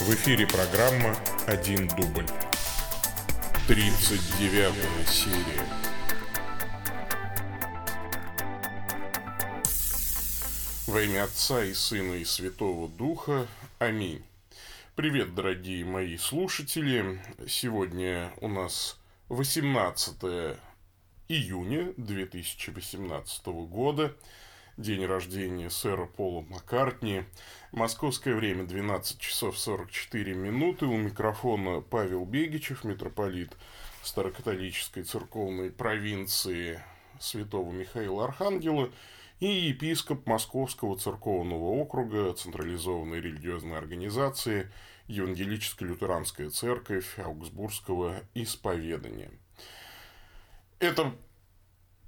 В эфире программа «Один дубль». 39 серия. Во имя Отца и Сына и Святого Духа. Аминь. Привет, дорогие мои слушатели. Сегодня у нас 18 июня 2018 года день рождения сэра Пола Маккартни. Московское время 12 часов 44 минуты. У микрофона Павел Бегичев, митрополит Старокатолической церковной провинции Святого Михаила Архангела и епископ Московского церковного округа централизованной религиозной организации Евангелическая лютеранская церковь Аугсбургского исповедания. Это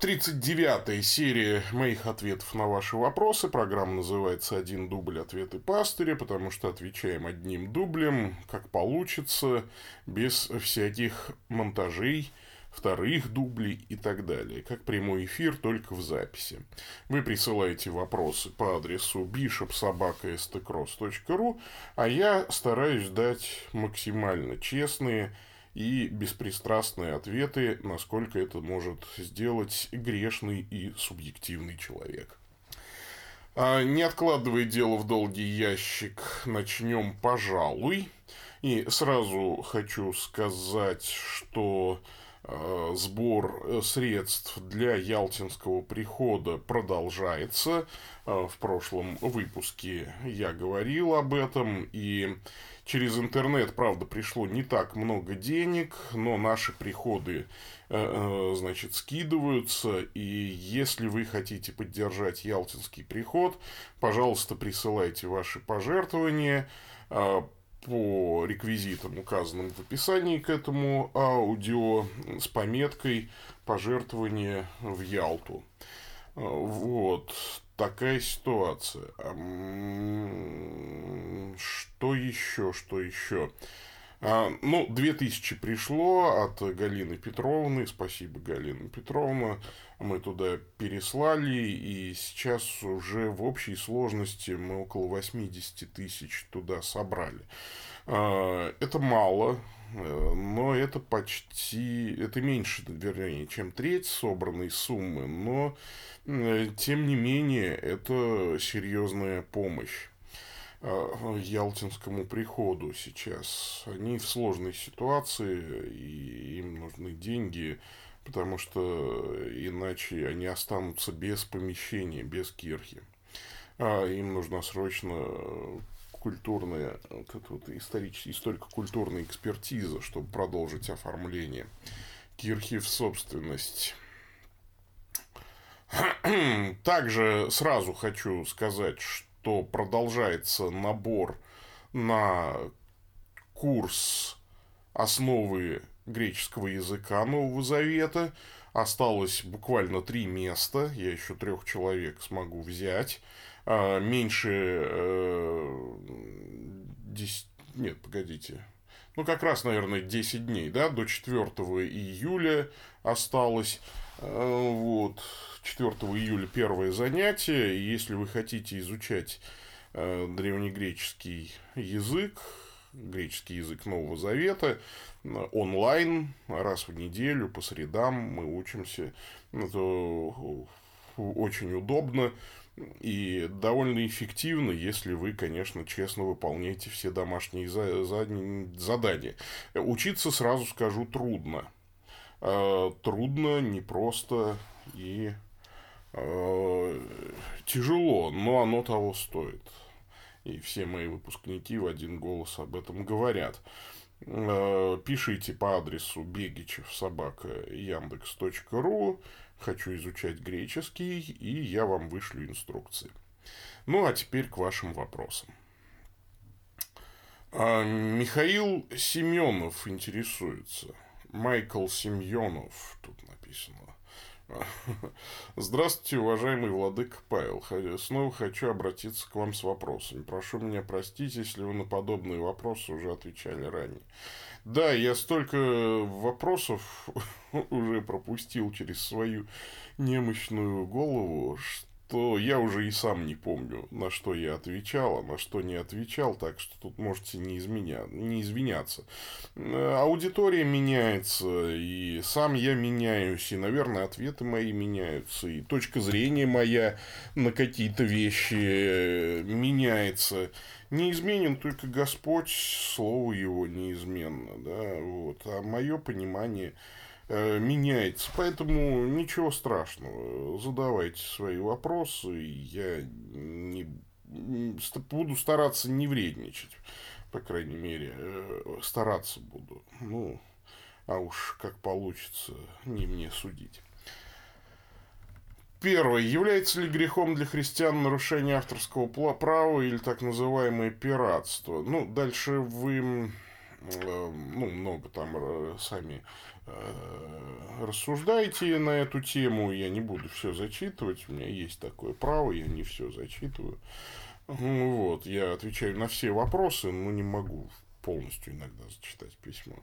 39 серия моих ответов на ваши вопросы. Программа называется «Один дубль. Ответы пастыря», потому что отвечаем одним дублем, как получится, без всяких монтажей, вторых дублей и так далее. Как прямой эфир, только в записи. Вы присылаете вопросы по адресу bishopsobaka.stcross.ru, а я стараюсь дать максимально честные и беспристрастные ответы, насколько это может сделать грешный и субъективный человек. А, не откладывая дело в долгий ящик, начнем, пожалуй. И сразу хочу сказать, что Э, сбор э, средств для Ялтинского прихода продолжается. Э, в прошлом выпуске я говорил об этом. И через интернет, правда, пришло не так много денег, но наши приходы значит, скидываются, и если вы хотите поддержать Ялтинский приход, пожалуйста, присылайте ваши пожертвования по реквизитам, указанным в описании к этому аудио, с пометкой «Пожертвование в Ялту». Вот такая ситуация. Что еще, что еще? А, ну, 2000 пришло от Галины Петровны. Спасибо, Галина Петровна. Мы туда переслали, и сейчас уже в общей сложности мы около 80 тысяч туда собрали. А, это мало, но это почти, это меньше, вернее, чем треть собранной суммы, но э, тем не менее это серьезная помощь. Э, Ялтинскому приходу сейчас. Они в сложной ситуации, и им нужны деньги, потому что иначе они останутся без помещения, без кирхи. А им нужна срочно культурная, вот эта вот историческая, историко-культурная экспертиза, чтобы продолжить оформление кирхи в собственность. Также сразу хочу сказать, что продолжается набор на курс основы греческого языка Нового Завета. Осталось буквально три места. Я еще трех человек смогу взять. А, меньше э, 10... Нет, погодите. Ну, как раз, наверное, 10 дней, да, до 4 июля осталось. Э, вот. 4 июля первое занятие. Если вы хотите изучать э, древнегреческий язык, греческий язык Нового Завета, онлайн, раз в неделю, по средам мы учимся. Это очень удобно и довольно эффективно, если вы, конечно, честно выполняете все домашние задания. Учиться, сразу скажу, трудно. Э, трудно, непросто и э, тяжело, но оно того стоит. И все мои выпускники в один голос об этом говорят. Э, пишите по адресу бегичев собака яндекс.ру. Хочу изучать греческий, и я вам вышлю инструкции. Ну, а теперь к вашим вопросам. Михаил Семенов интересуется – Майкл Семьонов тут написано. Здравствуйте, уважаемый владыка Павел. Снова хочу обратиться к вам с вопросами. Прошу меня простить, если вы на подобные вопросы уже отвечали ранее. Да, я столько вопросов уже пропустил через свою немощную голову, что что я уже и сам не помню, на что я отвечал, а на что не отвечал, так что тут можете не, изменя... не извиняться. Э, аудитория меняется, и сам я меняюсь, и, наверное, ответы мои меняются, и точка зрения моя на какие-то вещи э, меняется. Неизменен только Господь, слово его неизменно, да, вот, а мое понимание меняется. Поэтому ничего страшного. Задавайте свои вопросы. Я не, буду стараться не вредничать. По крайней мере, э, стараться буду. Ну, а уж как получится, не мне судить. Первое. Является ли грехом для христиан нарушение авторского права или так называемое пиратство? Ну, дальше вы э, ну, много там сами Э, рассуждайте на эту тему. Я не буду все зачитывать. У меня есть такое право, я не все зачитываю. Вот, я отвечаю на все вопросы, но не могу полностью иногда зачитать письмо.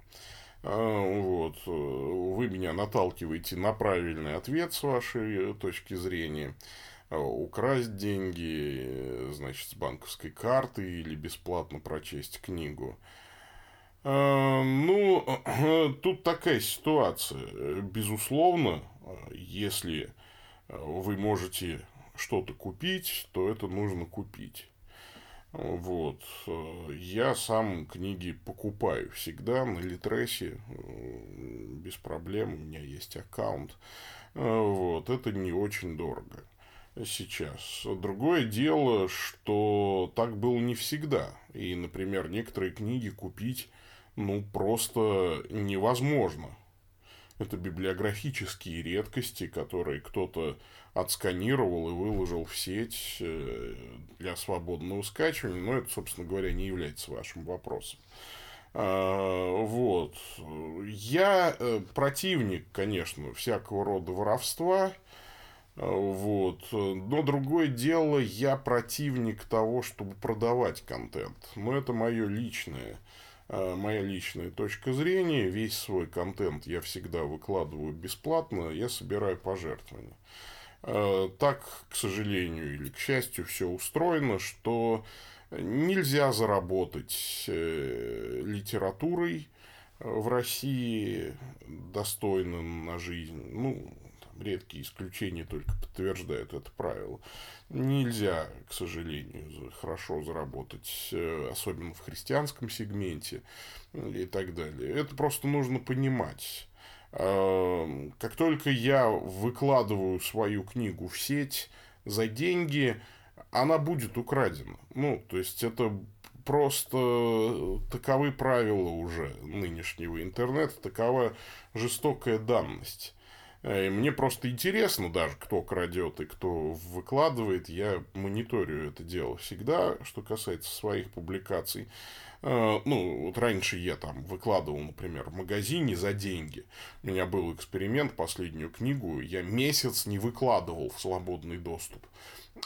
А, вот, вы меня наталкиваете на правильный ответ с вашей точки зрения. Украсть деньги, значит, с банковской карты или бесплатно прочесть книгу. Э, ну, тут такая ситуация. Безусловно, если вы можете что-то купить, то это нужно купить. Вот. Я сам книги покупаю всегда на Литресе, без проблем, у меня есть аккаунт. Вот. Это не очень дорого сейчас. Другое дело, что так было не всегда. И, например, некоторые книги купить ну, просто невозможно. Это библиографические редкости, которые кто-то отсканировал и выложил в сеть э, для свободного скачивания. Но это, собственно говоря, не является вашим вопросом. А, вот. Я э, противник, конечно, всякого рода воровства. Вот. Но другое дело, я противник того, чтобы продавать контент. Но это мое личное моя личная точка зрения. Весь свой контент я всегда выкладываю бесплатно, я собираю пожертвования. Э, так, к сожалению или к счастью, все устроено, что нельзя заработать э, литературой в России достойно на жизнь. Ну, редкие исключения только подтверждают это правило. Нельзя, к сожалению, хорошо заработать, э, особенно в христианском сегменте и так далее. Это просто нужно понимать. Эм, как только я выкладываю свою книгу в сеть за деньги, она будет украдена. Ну, то есть это просто таковы правила уже нынешнего интернета, такова жестокая данность. Э, мне просто интересно даже, кто крадет и кто выкладывает. Я мониторю это дело всегда, что касается своих публикаций. Э, ну, вот раньше я там выкладывал, например, в магазине за деньги. У меня был эксперимент, последнюю книгу я месяц не выкладывал в свободный доступ.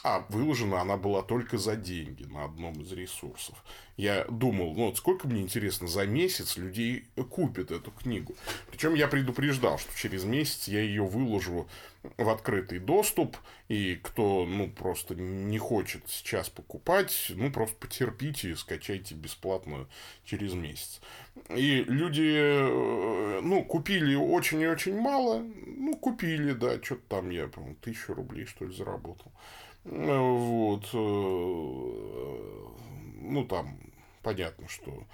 А выложена она была только за деньги на одном из ресурсов. Я думал, ну вот сколько мне интересно, за месяц людей купят эту книгу. Причем я предупреждал, что через месяц я ее выложу в открытый доступ, и кто, ну, просто не хочет сейчас покупать, ну, просто потерпите и скачайте бесплатно через месяц. И люди, э, ну, купили очень и очень мало, ну, купили, да, что-то там я, по-моему, тысячу рублей, что ли, заработал. Вот. Э, ну, там понятно, что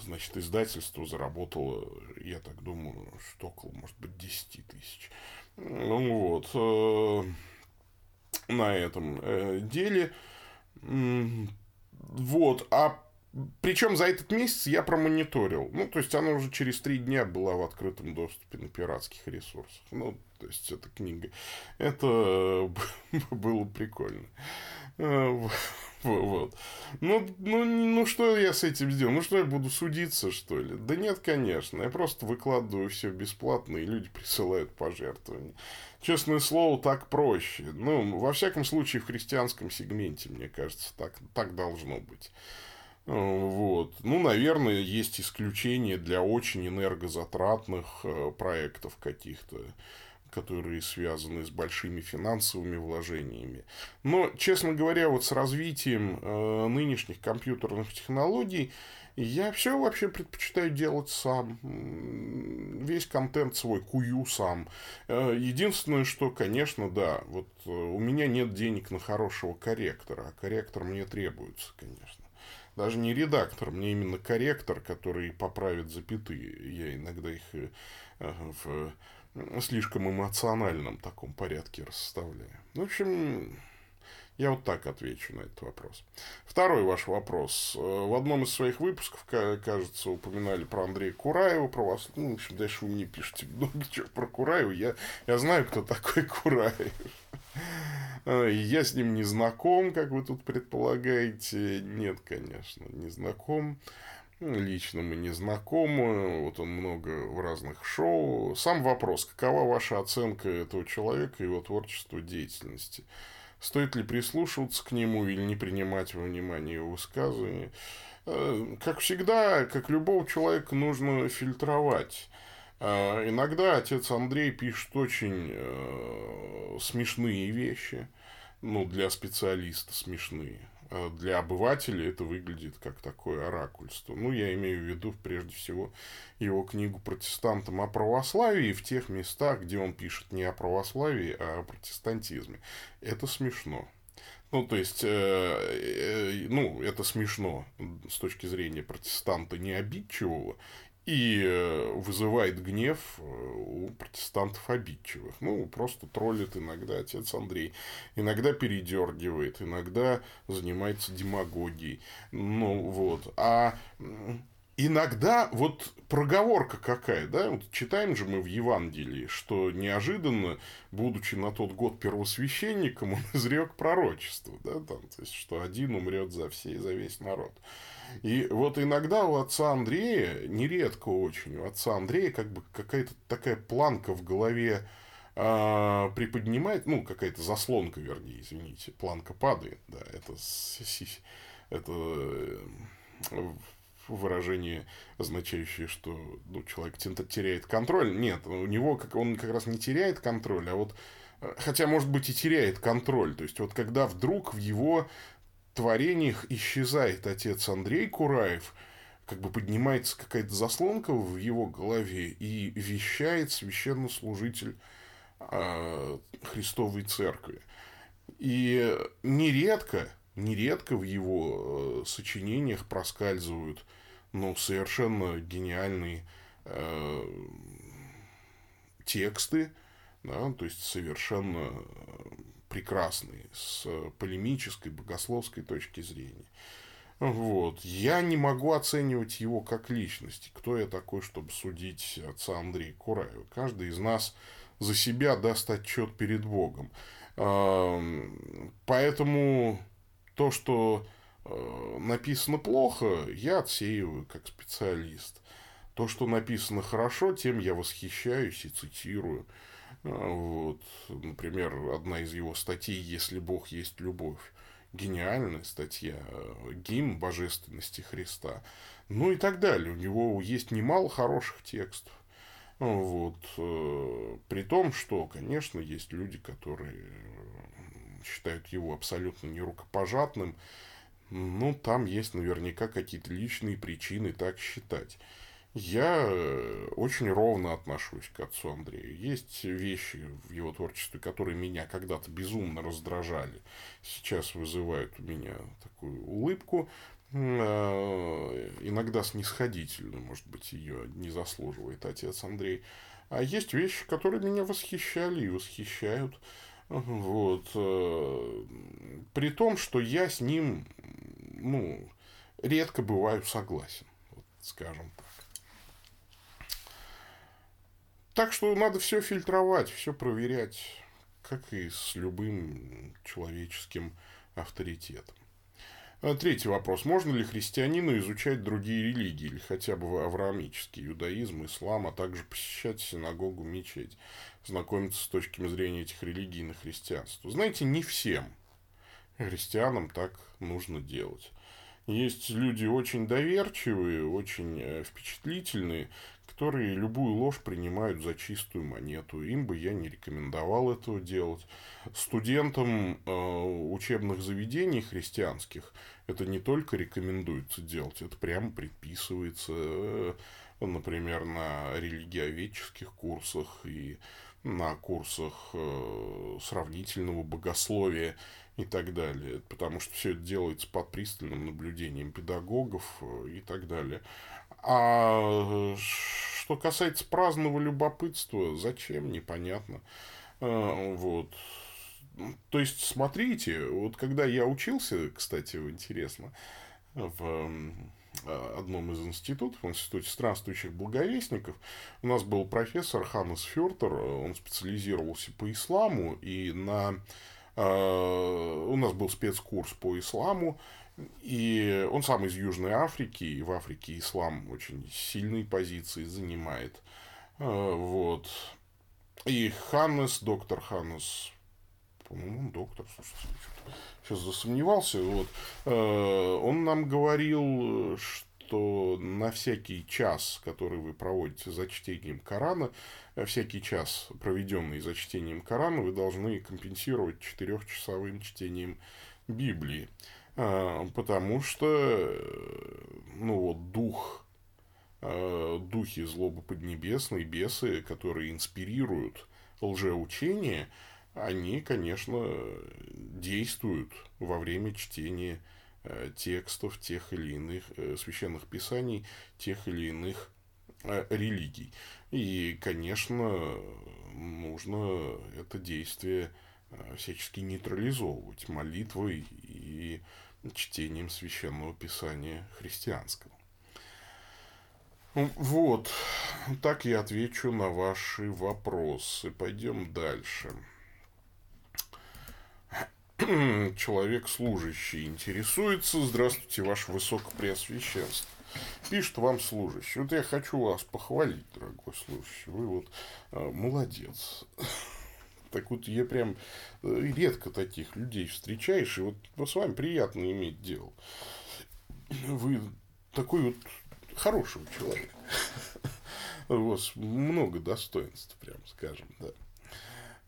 значит, издательство заработало, я так думаю, что около, может быть, 10 тысяч. Ну вот. Э, на этом э, деле. Вот. А причем за этот месяц я промониторил. Ну, то есть, она уже через три дня была в открытом доступе на пиратских ресурсах. Ну, то есть, эта книга. Это было прикольно. Э, вот. Ну, ну, ну, что я с этим сделаю? Ну, что я буду судиться, что ли? Да нет, конечно. Я просто выкладываю все бесплатно, и люди присылают пожертвования. Честное слово, так проще. Ну, во всяком случае, в христианском сегменте, мне кажется, так, так должно быть. Вот. Ну, наверное, есть исключения для очень энергозатратных э, проектов каких-то. Которые связаны с большими финансовыми вложениями. Но, честно говоря, вот с развитием э, нынешних компьютерных технологий я все вообще предпочитаю делать сам. Весь контент свой кую сам. Э, единственное, что, конечно, да, вот э, у меня нет денег на хорошего корректора, а корректор мне требуется, конечно. Даже не редактор, мне именно корректор, который поправит запятые. Я иногда их э, в слишком эмоциональном таком порядке расставляю. В общем, я вот так отвечу на этот вопрос. Второй ваш вопрос. Э, в одном из своих выпусков, кажется, упоминали про Андрея Кураева, про вас. Ну, в общем, дальше вы мне пишете много чего про Кураева. Я, я знаю, кто такой Кураев. Э, я с ним не знаком, как вы тут предполагаете. Нет, конечно, не знаком. Лично мы не знакомы, вот он много в разных шоу. Сам вопрос, какова ваша оценка этого человека, его творчества, деятельности? Стоит ли прислушиваться к нему или не принимать во внимание его высказывания? Э, как всегда, как любого человека, нужно фильтровать. Э, иногда отец Андрей пишет очень э, смешные вещи, ну, для специалиста смешные. А для обывателя это выглядит как такое оракульство. Ну, я имею в виду, прежде всего, его книгу протестантам о православии в тех местах, где он пишет не о православии, а о протестантизме. Это смешно. Ну, то есть, э, э, ну, это смешно с точки зрения протестанта необидчивого и э, вызывает гнев э, протестантов обидчивых. Ну, просто троллит иногда отец Андрей. Иногда передергивает, иногда занимается демагогией. Ну, вот. А иногда вот проговорка какая, да, вот читаем же мы в Евангелии, что неожиданно, будучи на тот год первосвященником, он изрек пророчество, да, там, то есть, что один умрет за все, за весь народ. И вот иногда у отца Андрея, нередко очень, у отца Андрея как бы какая-то такая планка в голове э, приподнимает, ну, какая-то заслонка, вернее, извините, планка падает, да, это, это э, выражение, означающее, что ну, человек теряет контроль. Нет, у него как, он как раз не теряет контроль, а вот э, Хотя, может быть, и теряет контроль. То есть, вот когда вдруг в его творениях исчезает отец Андрей Кураев, как бы поднимается какая-то заслонка в его голове и вещает священнослужитель э, Христовой Церкви. И нередко, нередко в его э, сочинениях проскальзывают ну, совершенно гениальные э, тексты, да, то есть совершенно прекрасный с полемической, богословской точки зрения. Вот. Я не могу оценивать его как личность. Кто я такой, чтобы судить отца Андрея Кураева? Каждый из нас за себя даст отчет перед Богом. Поэтому то, что э, написано плохо, я отсеиваю как специалист. То, что написано хорошо, тем я восхищаюсь и цитирую. А, вот, например, одна из его статей «Если Бог есть любовь». Гениальная статья, гимн божественности Христа. Ну и так далее. У него есть немало хороших текстов. Вот. Э, при том, что, конечно, есть люди, которые считают его абсолютно нерукопожатным. Ну, там есть наверняка какие-то личные причины так считать. Я э, очень ровно отношусь к отцу Андрею. Есть вещи в его творчестве, которые меня когда-то безумно раздражали. Сейчас вызывают у меня такую улыбку. Э, иногда снисходительно, может быть, ее не заслуживает отец Андрей. А есть вещи, которые меня восхищали и восхищают. Вот. Э, при том, что я с ним, ну, редко бываю согласен, скажем так. Так что надо все фильтровать, все проверять, как и с любым человеческим авторитетом. А, третий вопрос. Можно ли христианину изучать другие религии, или хотя бы авраамический, иудаизм, ислам, а также посещать синагогу, мечеть, знакомиться с точками зрения этих религий на христианство? Знаете, не всем христианам так нужно делать. Есть люди очень доверчивые, очень э, впечатлительные, которые любую ложь принимают за чистую монету. Им бы я не рекомендовал этого делать. Студентам э, учебных заведений христианских это не только рекомендуется делать, это прямо предписывается, э, например, на религиоведческих курсах и на курсах э, сравнительного богословия и так далее, потому что все это делается под пристальным наблюдением педагогов и так далее. А что касается праздного любопытства, зачем, непонятно. Вот. То есть, смотрите, вот когда я учился, кстати, интересно, в одном из институтов, в Институте странствующих благовестников, у нас был профессор Ханнес Фюртер, он специализировался по исламу, и на... у нас был спецкурс по исламу, и он сам из Южной Африки, и в Африке ислам очень сильные позиции занимает. Вот. И Ханнес, доктор Ханнес по-моему, он доктор, сейчас засомневался, вот, э, он нам говорил, что на всякий час, который вы проводите за чтением Корана, э, всякий час, проведенный за чтением Корана, вы должны компенсировать четырехчасовым чтением Библии. Э, потому что, ну вот, дух, духи злобы поднебесной, бесы, которые инспирируют лжеучение, они, конечно, действуют во время чтения э, текстов тех или иных э, священных писаний, тех или иных э, религий. И, конечно, нужно это действие всячески нейтрализовывать молитвой и чтением священного писания христианского. Вот, так я отвечу на ваши вопросы. Пойдем дальше. человек служащий интересуется. Здравствуйте, ваше высокопреосвященство. Пишет вам служащий. Вот я хочу вас похвалить, дорогой служащий. Вы вот э, молодец. Так вот, я прям э, редко таких людей встречаешь, и вот, вот с вами приятно иметь дело. Вы такой вот хороший человек. У вас много достоинств, прям скажем, да.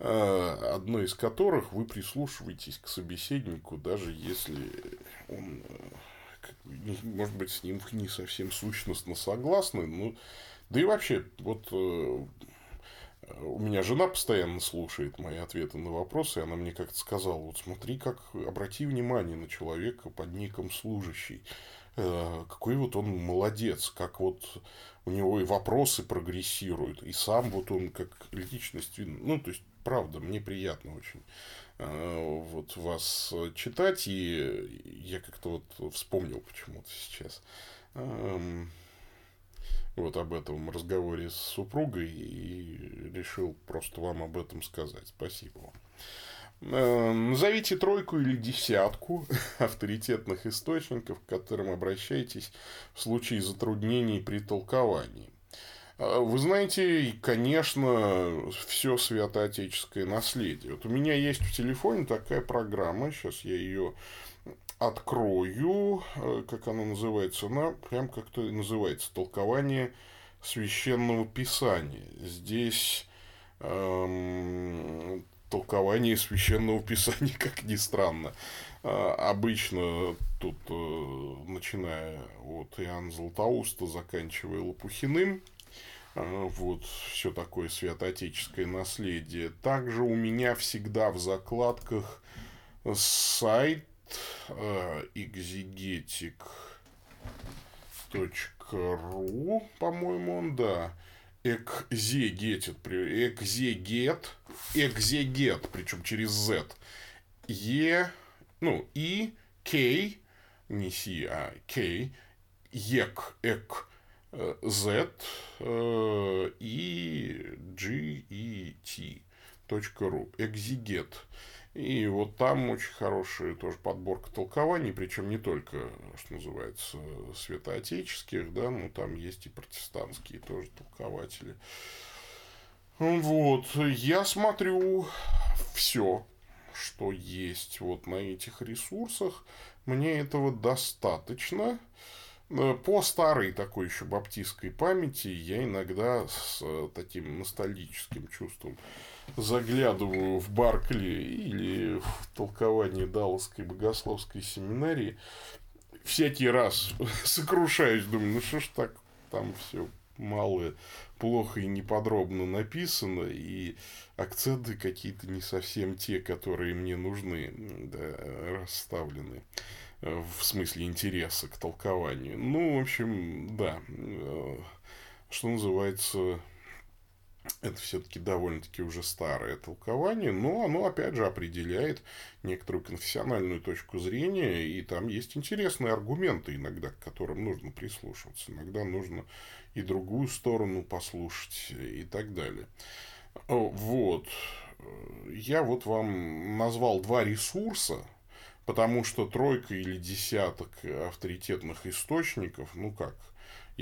Э, одно из которых вы прислушиваетесь к собеседнику, даже если он, э, может быть, с ним не совсем сущностно согласны, ну, да и вообще, вот э, у меня жена постоянно слушает мои ответы на вопросы, и она мне как-то сказала, вот смотри, как, обрати внимание на человека под ником служащий, какой вот он молодец, как вот у него и вопросы прогрессируют, и сам вот он как личность, ну, то есть правда, мне приятно очень э, вот вас читать, и я как-то вот вспомнил почему-то сейчас. Эм, вот об этом разговоре с супругой и решил просто вам об этом сказать. Спасибо вам. Э, назовите тройку или десятку авторитетных источников, к которым обращаетесь в случае затруднений при толковании. А, вы знаете, конечно, все святоотеческое наследие. Вот у меня есть в телефоне такая программа, сейчас я ее открою, э, как она называется, она прям как-то называется, толкование священного писания. Здесь эм, толкование священного писания, как ни странно. Э, обычно тут, э, начиная от Иоанна Златоуста, заканчивая Лопухиным, вот все такое святоотеческое наследие. Также у меня всегда в закладках сайт exegetic.ru, по-моему, он, да. Экзегетит, экзегет, экзегет, причем через Z. Е, ну, И, К, не Си, а К, ЕК, ЭК, Z э, и G и T. .ру, экзигет. И вот там очень хорошая тоже подборка толкований, причем не только, что называется, святоотеческих, да, но там есть и протестантские тоже толкователи. Вот, я смотрю все, что есть вот на этих ресурсах. Мне этого достаточно. Э, по старой такой еще баптистской памяти я иногда с э, таким ностальгическим чувством заглядываю в Баркли или в толкование Далласской богословской семинарии. Всякий раз сокрушаюсь, думаю, ну что ж так там все мало, плохо и неподробно написано, и акценты какие-то не совсем те, которые мне нужны, да, расставлены э, в смысле интереса к толкованию. Ну, в общем, да, э, что называется, это все-таки довольно-таки уже старое толкование, но оно, опять же, определяет некоторую конфессиональную точку зрения, и там есть интересные аргументы иногда, к которым нужно прислушиваться. Иногда нужно и другую сторону послушать и так далее. Вот. Я вот вам назвал два ресурса, потому что тройка или десяток авторитетных источников, ну как,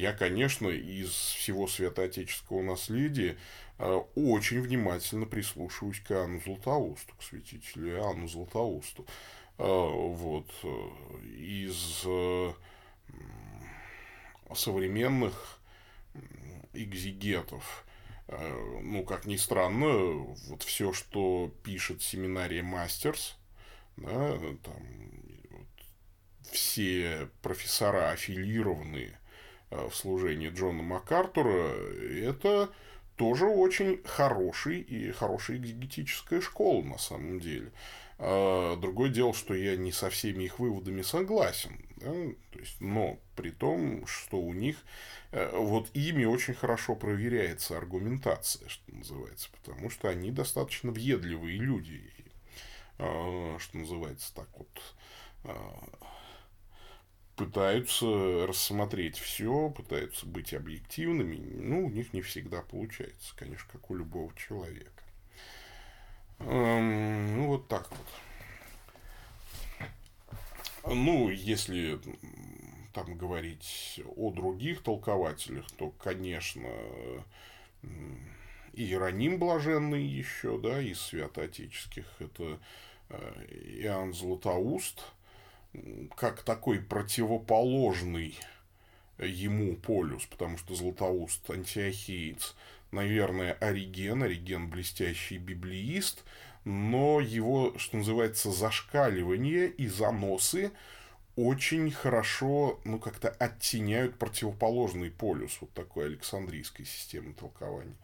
я, конечно, из всего святоотеческого наследия э, очень внимательно прислушиваюсь к Иоанну Златоусту, к святителю Иоанну Златоусту. Э, вот. Из э, современных экзигетов, ну, как ни странно, вот все, что пишет семинария Мастерс, да, там вот, все профессора аффилированные в служении Джона МакАртура, это тоже очень хороший и хорошая экзегетическая школа на самом деле. А, другое дело, что я не со всеми их выводами согласен. Да? То есть, но при том, что у них э, вот ими очень хорошо проверяется аргументация, что называется, потому что они достаточно въедливые люди, а, что называется так вот а, пытаются рассмотреть все, пытаются быть объективными. Ну, у них не всегда получается, конечно, как у любого человека. Эм, ну, вот так вот. Ну, если там говорить о других толкователях, то, конечно, и Иероним Блаженный еще, да, из святоотеческих, это э, Иоанн Златоуст – как такой противоположный ему полюс, потому что Златоуст антиохиец, наверное, Ориген, Ориген блестящий библеист, но его, что называется, зашкаливание и заносы очень хорошо, ну, как-то оттеняют противоположный полюс вот такой Александрийской системы толкования.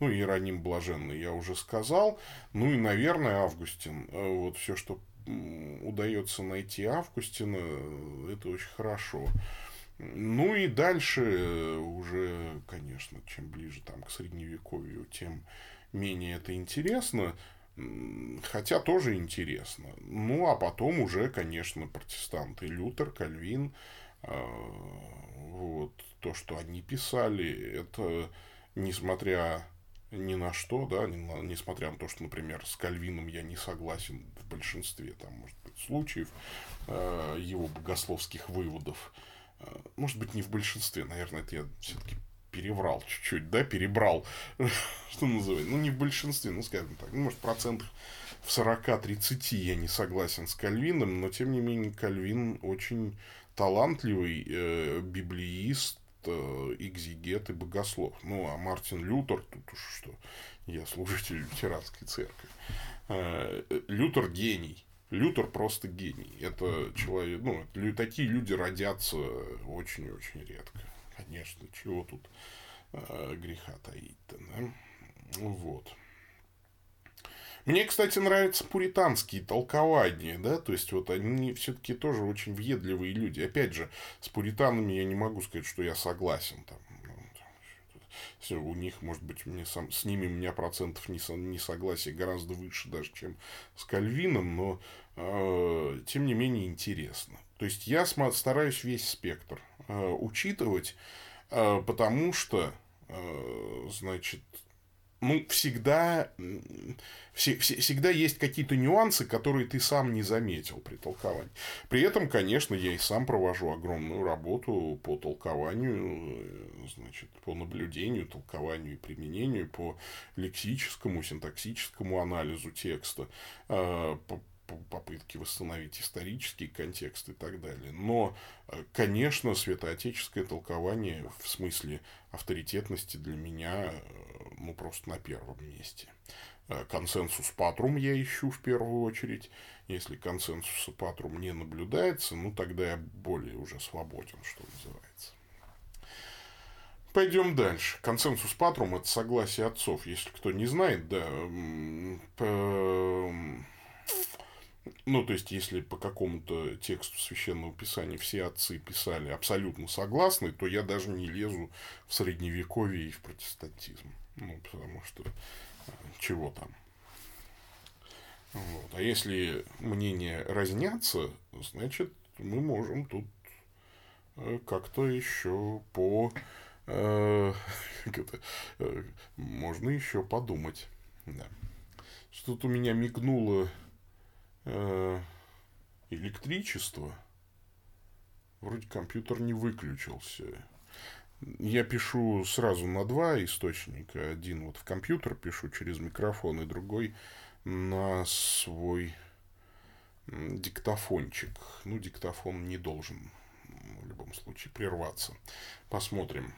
Ну, Иероним Блаженный я уже сказал. Ну, и, наверное, Августин. Э, вот все, что удается найти Августина, это очень хорошо. Ну и дальше э, уже, конечно, чем ближе там к средневековью, тем менее это интересно, хотя тоже интересно. Ну а потом уже, конечно, протестанты Лютер, Кальвин, э, вот то, что они писали, это несмотря ни на что, да, несмотря на то, что, например, с Кальвином я не согласен в большинстве, там, может быть, случаев э, его богословских выводов, э, может быть, не в большинстве, наверное, это я все-таки переврал чуть-чуть, да, перебрал, что называется, ну, не в большинстве, ну, скажем так, ну, может, процентов в 40-30 я не согласен с Кальвином, но, тем не менее, Кальвин очень талантливый э, библеист, э, экзегет и богослов. Ну, а Мартин Лютер, тут уж что, я служитель лютеранской церкви. Э, Лютер гений. Лютер просто гений. Это человек, ну, такие люди родятся очень-очень редко. Конечно, чего тут э, греха таить-то, да? Вот. Мне, кстати, нравятся пуританские толкования, да, то есть вот они все-таки тоже очень въедливые люди. Опять же, с пуританами я не могу сказать, что я согласен там. Все, у них, может быть, мне сам, с ними у меня процентов несогласия гораздо выше даже, чем с Кальвином, но э, тем не менее интересно. То есть я стараюсь весь спектр э, учитывать, э, потому что, э, значит, ну, всегда, все, все, всегда есть какие-то нюансы, которые ты сам не заметил при толковании. При этом, конечно, я и сам провожу огромную работу по толкованию, значит, по наблюдению, толкованию и применению, по лексическому, синтаксическому анализу текста, э, по попытки восстановить исторический контекст и так далее. Но, э, конечно, святоотеческое толкование в смысле авторитетности для меня э, ну, просто на первом месте. Э, консенсус патрум я ищу в первую очередь. Если консенсуса патрум не наблюдается, ну, тогда я более уже свободен, что называется. Пойдем дальше. Консенсус патрум – это согласие отцов. Если кто не знает, да, ну, то есть, если по какому-то тексту священного писания все отцы писали абсолютно согласны, то я даже не лезу в средневековье и в протестантизм. Ну, потому что э, чего там. Вот. А если мнения разнятся, значит, мы можем тут э, как-то еще по... Э, это, э, можно еще подумать. Да. Что-то у меня мигнуло электричество. Вроде компьютер не выключился. Я пишу сразу на два источника. Один вот в компьютер пишу через микрофон, и другой на свой диктофончик. Ну, диктофон не должен в любом случае прерваться. Посмотрим.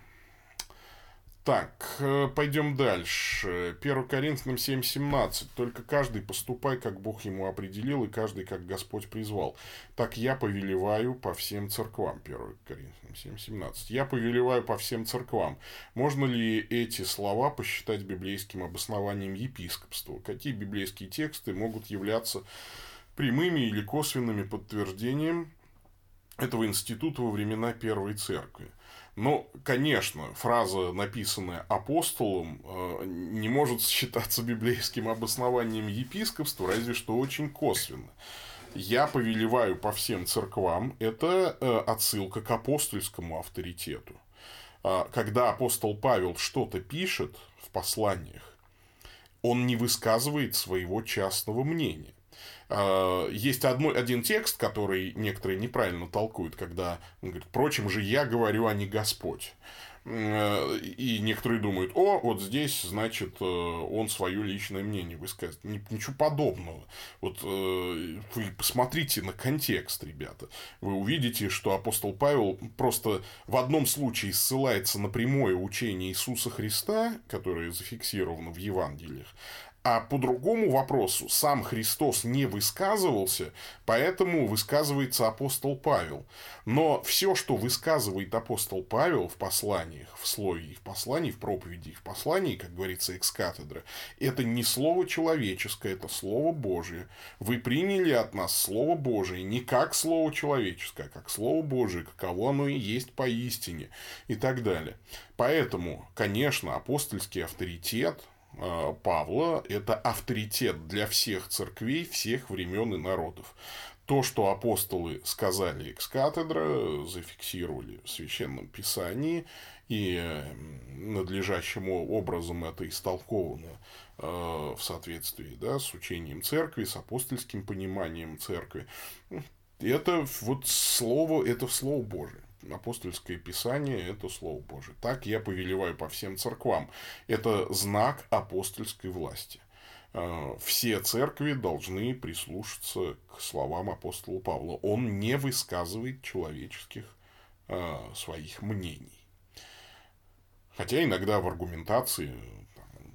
Так, э, пойдем дальше. 1 Коринфянам 7.17. Только каждый поступай, как Бог ему определил, и каждый, как Господь призвал. Так я повелеваю по всем церквам. 1 Коринфянам 7.17. Я повелеваю по всем церквам. Можно ли эти слова посчитать библейским обоснованием епископства? Какие библейские тексты могут являться прямыми или косвенными подтверждением этого института во времена Первой Церкви? Ну, конечно, фраза, написанная апостолом, э, не может считаться библейским обоснованием епископства, разве что очень косвенно. Я повелеваю по всем церквам, это э, отсылка к апостольскому авторитету. А, когда апостол Павел что-то пишет в посланиях, он не высказывает своего частного мнения. А, есть одно, один текст, который некоторые неправильно толкуют, когда он говорит, впрочем же я говорю, а не Господь. Э, и некоторые думают, о, вот здесь, значит, э, он свое личное мнение высказывает. Ничего подобного. Вот э, вы посмотрите на контекст, ребята. Вы увидите, что апостол Павел просто в одном случае ссылается на прямое учение Иисуса Христа, которое зафиксировано в Евангелиях, а по другому вопросу сам Христос не высказывался, поэтому высказывается апостол Павел. Но все, что высказывает апостол Павел в посланиях, в слове и в послании, в проповеди и в послании, как говорится, экс-катедра, это не слово человеческое, это слово Божие. Вы приняли от нас слово Божие не как слово человеческое, а как слово Божие, каково оно и есть поистине и так далее. Поэтому, конечно, апостольский авторитет, Павла – это авторитет для всех церквей, всех времен и народов. То, что апостолы сказали экс-катедра, зафиксировали в Священном Писании, и надлежащим образом это истолковано э, в соответствии да, с учением церкви, с апостольским пониманием церкви, это вот слово, это слово Божие апостольское писание – это Слово Божие. Так я повелеваю по всем церквам. Это знак апостольской власти. Э, все церкви должны прислушаться к словам апостола Павла. Он не высказывает человеческих э, своих мнений. Хотя иногда в аргументации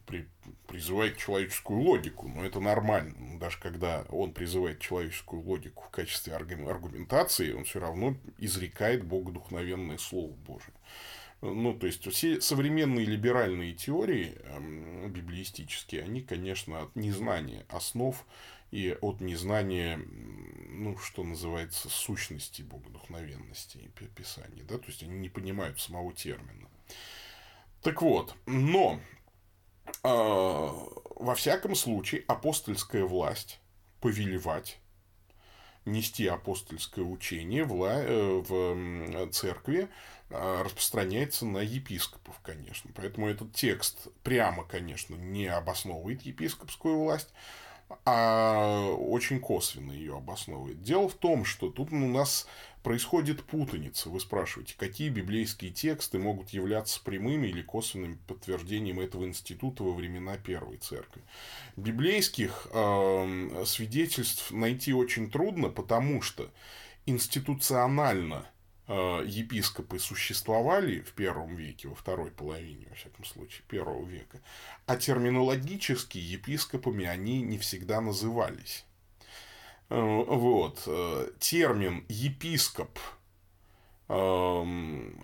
при, призывает человеческую логику, но это нормально. Даже когда он призывает человеческую логику в качестве аргументации, он все равно изрекает богодухновенное Слово Божие. Ну, то есть, все современные либеральные теории э, библиистические, они, конечно, от незнания основ и от незнания, ну, что называется, сущности богодухновенности Писания, да, то есть, они не понимают самого термина. Так вот, но во всяком случае, апостольская власть повелевать нести апостольское учение в, э, церкви а, распространяется на епископов, конечно. Поэтому этот текст прямо, конечно, не обосновывает епископскую власть, а очень косвенно ее обосновывает. Дело в том, что тут у нас происходит путаница. Вы спрашиваете, какие библейские тексты могут являться прямыми или косвенным подтверждением этого института во времена Первой Церкви. Библейских э, свидетельств найти очень трудно, потому что институционально – Э, епископы существовали в первом веке, во второй половине, во всяком случае, первого века, а терминологически епископами они не всегда назывались. Вот. Термин епископ эм,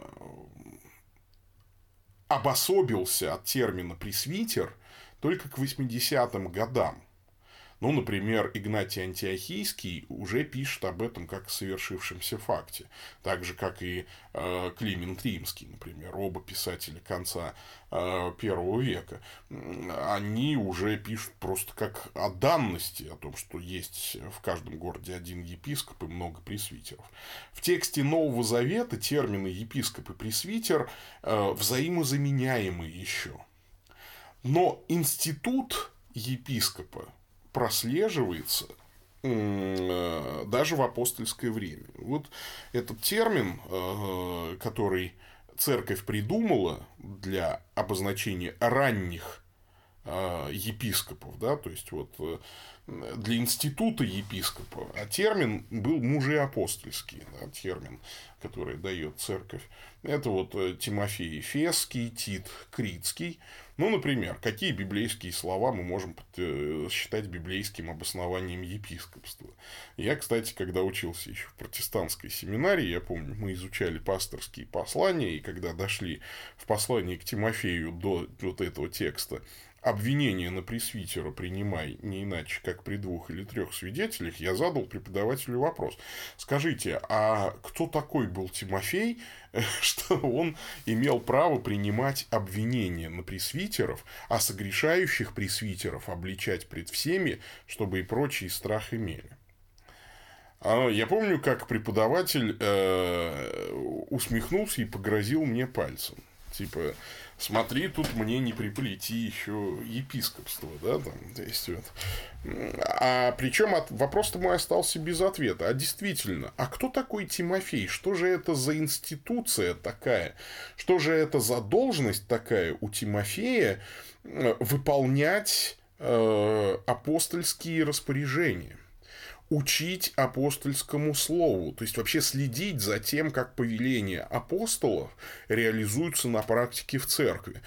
обособился от термина пресвитер только к 80-м годам. Ну, например, Игнатий Антиохийский уже пишет об этом как о совершившемся факте. Так же, как и э, Климент Римский, например, оба писателя конца э, первого века. Они уже пишут просто как о данности, о том, что есть в каждом городе один епископ и много пресвитеров. В тексте Нового Завета термины епископ и пресвитер э, взаимозаменяемы еще. Но институт епископа прослеживается э, даже в апостольское время. Вот этот термин, э, который церковь придумала для обозначения ранних э, епископов, да, то есть вот для института епископа, а термин был мужеапостольский, да, термин, который дает церковь. Это вот Тимофей Ефесский, Тит Критский, ну, например, какие библейские слова мы можем э, считать библейским обоснованием епископства? Я, кстати, когда учился еще в протестантской семинарии, я помню, мы изучали пасторские послания, и когда дошли в послании к Тимофею до вот этого текста, обвинение на пресвитера принимай не иначе, как при двух или трех свидетелях, я задал преподавателю вопрос. Скажите, а кто такой был Тимофей, что он имел право принимать обвинения на пресвитеров, а согрешающих пресвитеров обличать пред всеми, чтобы и прочие страх имели? А, я помню, как преподаватель э, усмехнулся и погрозил мне пальцем. Типа, смотри, тут мне не приплети еще епископство, да, там, то. А причем от... вопрос-то мой остался без ответа. А действительно, а кто такой Тимофей? Что же это за институция такая? Что же это за должность такая у Тимофея э, выполнять э, апостольские распоряжения? Учить апостольскому слову, то есть вообще следить за тем, как повеления апостолов реализуются на практике в церкви,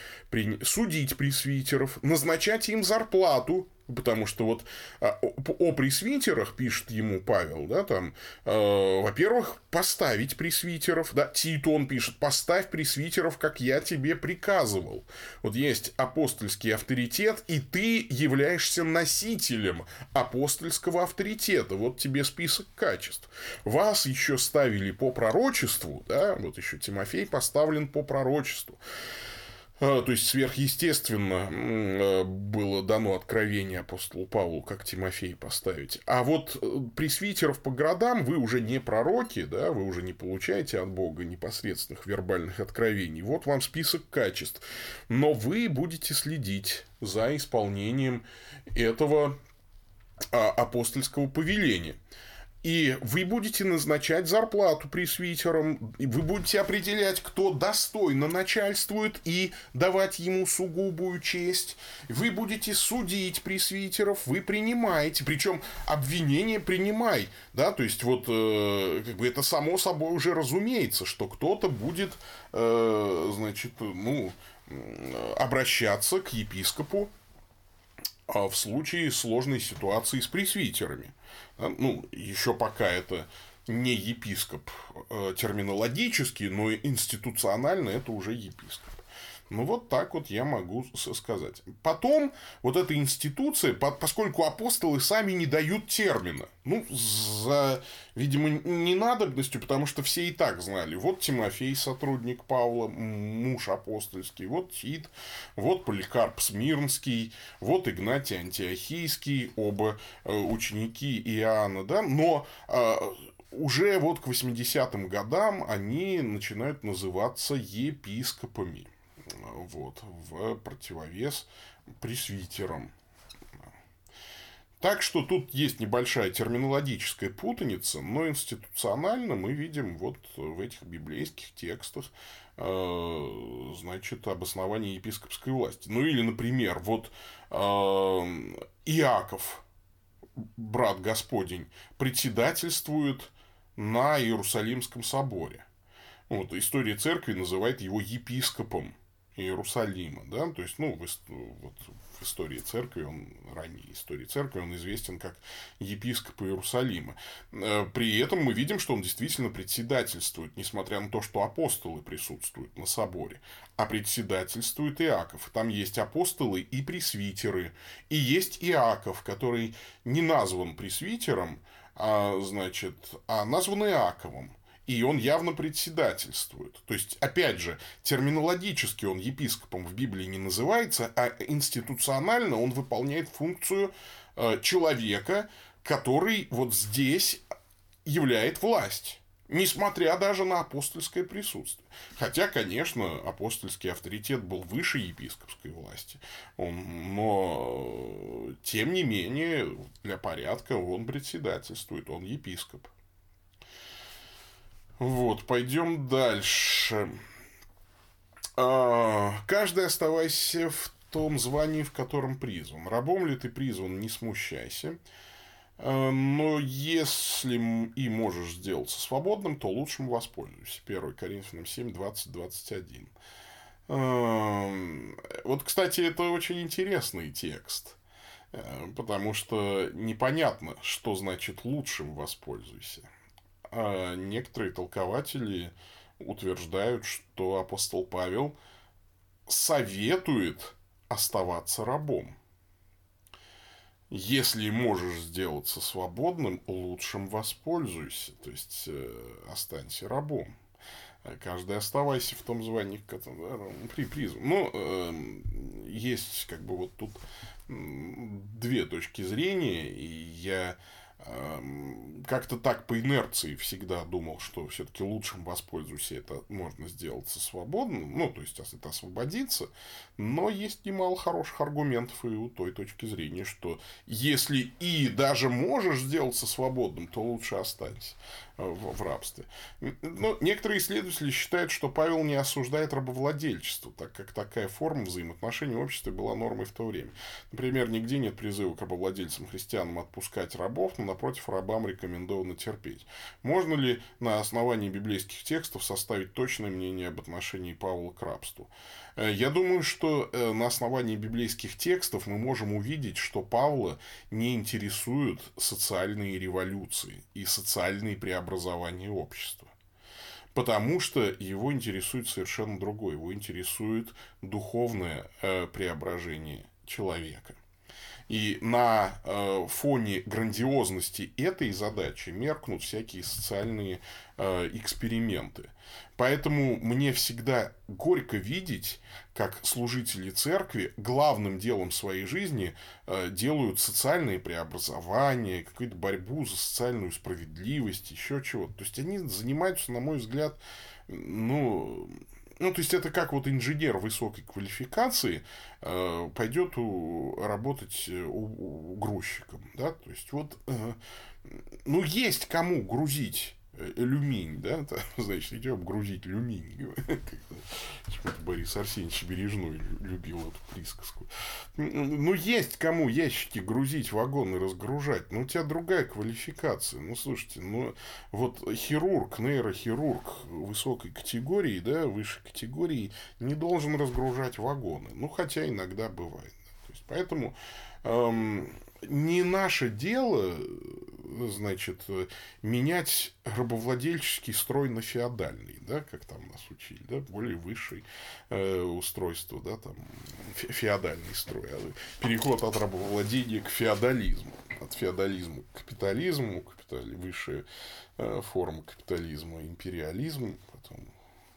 судить пресвитеров, назначать им зарплату, Потому что вот а, о пресвитерах пишет ему Павел, да, там, э, во-первых, поставить пресвитеров, да, Титу пишет, поставь пресвитеров, как я тебе приказывал. Вот есть апостольский авторитет, и ты являешься носителем апостольского авторитета. Вот тебе список качеств. Вас еще ставили по пророчеству, да, вот еще Тимофей поставлен по пророчеству. А, то есть сверхъестественно э, было дано откровение апостолу Павлу, как Тимофей поставить. А вот э, пресвитеров по городам вы уже не пророки, да, вы уже не получаете от Бога непосредственных вербальных откровений. Вот вам список качеств. Но вы будете следить за исполнением этого а, апостольского повеления. И вы будете назначать зарплату пресвитерам, и вы будете определять, кто достойно начальствует, и давать ему сугубую честь. Вы будете судить пресвитеров, вы принимаете, причем обвинение принимай, да, то есть вот э, как бы это само собой уже разумеется, что кто-то будет, э, значит, ну, обращаться к епископу а в случае сложной ситуации с пресвитерами. А, ну, еще пока это не епископ э, терминологически, но институционально это уже епископ. Ну, вот так вот я могу сказать. Потом, вот эта институция, поскольку апостолы сами не дают термина, ну, за, видимо, ненадобностью, потому что все и так знали. Вот Тимофей, сотрудник Павла, муж апостольский, вот Тит, вот Поликарп Смирнский, вот Игнатий Антиохийский, оба э, ученики Иоанна, да, но э, уже вот к 80-м годам они начинают называться епископами вот, в противовес пресвитерам. Так что тут есть небольшая терминологическая путаница, но институционально мы видим вот в этих библейских текстах э, значит, обоснование епископской власти. Ну или, например, вот э, Иаков, брат Господень, председательствует на Иерусалимском соборе. Вот, история церкви называет его епископом Иерусалима, да, то есть, ну, в, вот, в истории церкви, он, ранней истории церкви, он известен как епископ Иерусалима. Э, при этом мы видим, что он действительно председательствует, несмотря на то, что апостолы присутствуют на соборе, а председательствует Иаков. Там есть апостолы и пресвитеры, и есть Иаков, который не назван пресвитером, а, значит, а назван Иаковом и он явно председательствует. То есть, опять же, терминологически он епископом в Библии не называется, а институционально он выполняет функцию э, человека, который вот здесь являет власть. Несмотря даже на апостольское присутствие. Хотя, конечно, апостольский авторитет был выше епископской власти. Он, но, тем не менее, для порядка он председательствует, он епископ. Вот, пойдем дальше. А, каждый оставайся в том звании, в котором призван. Рабом ли ты призван, не смущайся. А, но если и можешь сделаться свободным, то лучшим воспользуйся. 1 Коринфянам 7, 20, 21. Вот, кстати, это очень интересный текст. А, потому что непонятно, что значит лучшим воспользуйся. А некоторые толкователи утверждают, что апостол Павел советует оставаться рабом. Если можешь сделаться свободным, лучшим воспользуйся, то есть э, останься рабом. Каждый оставайся в том звании, в котором да, при призм. Ну, э, есть как бы вот тут две точки зрения, и я Эм, как-то так по инерции всегда думал, что все-таки лучшим воспользуюсь, это можно сделать свободно, ну, то есть это освободиться, но есть немало хороших аргументов и у той точки зрения, что если и даже можешь сделаться свободным, то лучше останься в, в рабстве. Но некоторые исследователи считают, что Павел не осуждает рабовладельчество, так как такая форма взаимоотношений в обществе была нормой в то время. Например, нигде нет призыва к рабовладельцам-христианам отпускать рабов, но напротив рабам рекомендовано терпеть. Можно ли на основании библейских текстов составить точное мнение об отношении Павла к рабству? Э, я думаю, что э, на основании библейских текстов мы можем увидеть, что Павла не интересуют социальные революции и социальные преобразования общества. Потому что его интересует совершенно другое. Его интересует духовное э, преображение человека. И на э, фоне грандиозности этой задачи меркнут всякие социальные э, эксперименты. Поэтому мне всегда горько видеть, как служители церкви главным делом своей жизни э, делают социальные преобразования, какую-то борьбу за социальную справедливость, еще чего-то. То есть они занимаются, на мой взгляд, ну, ну, то есть это как вот инженер высокой квалификации э, пойдет у, работать э, у, у грузчиком, да, то есть вот, э, ну, есть кому грузить люминь, да, там, значит, идем грузить люминь. Борис Арсеньевич Бережной любил эту присказку. Ну, есть кому ящики грузить, вагоны разгружать, но у тебя другая квалификация. Ну, слушайте, ну, вот хирург, нейрохирург высокой категории, да, высшей категории, не должен разгружать вагоны. Ну, хотя иногда бывает. То есть, поэтому эм, не наше дело значит, менять рабовладельческий строй на феодальный, да, как там нас учили, да, более высший э, устройство, да, там, феодальный строй. А переход от рабовладения к феодализму, от феодализма к капитализму, капитали, высшая э, форма капитализма, империализм, потом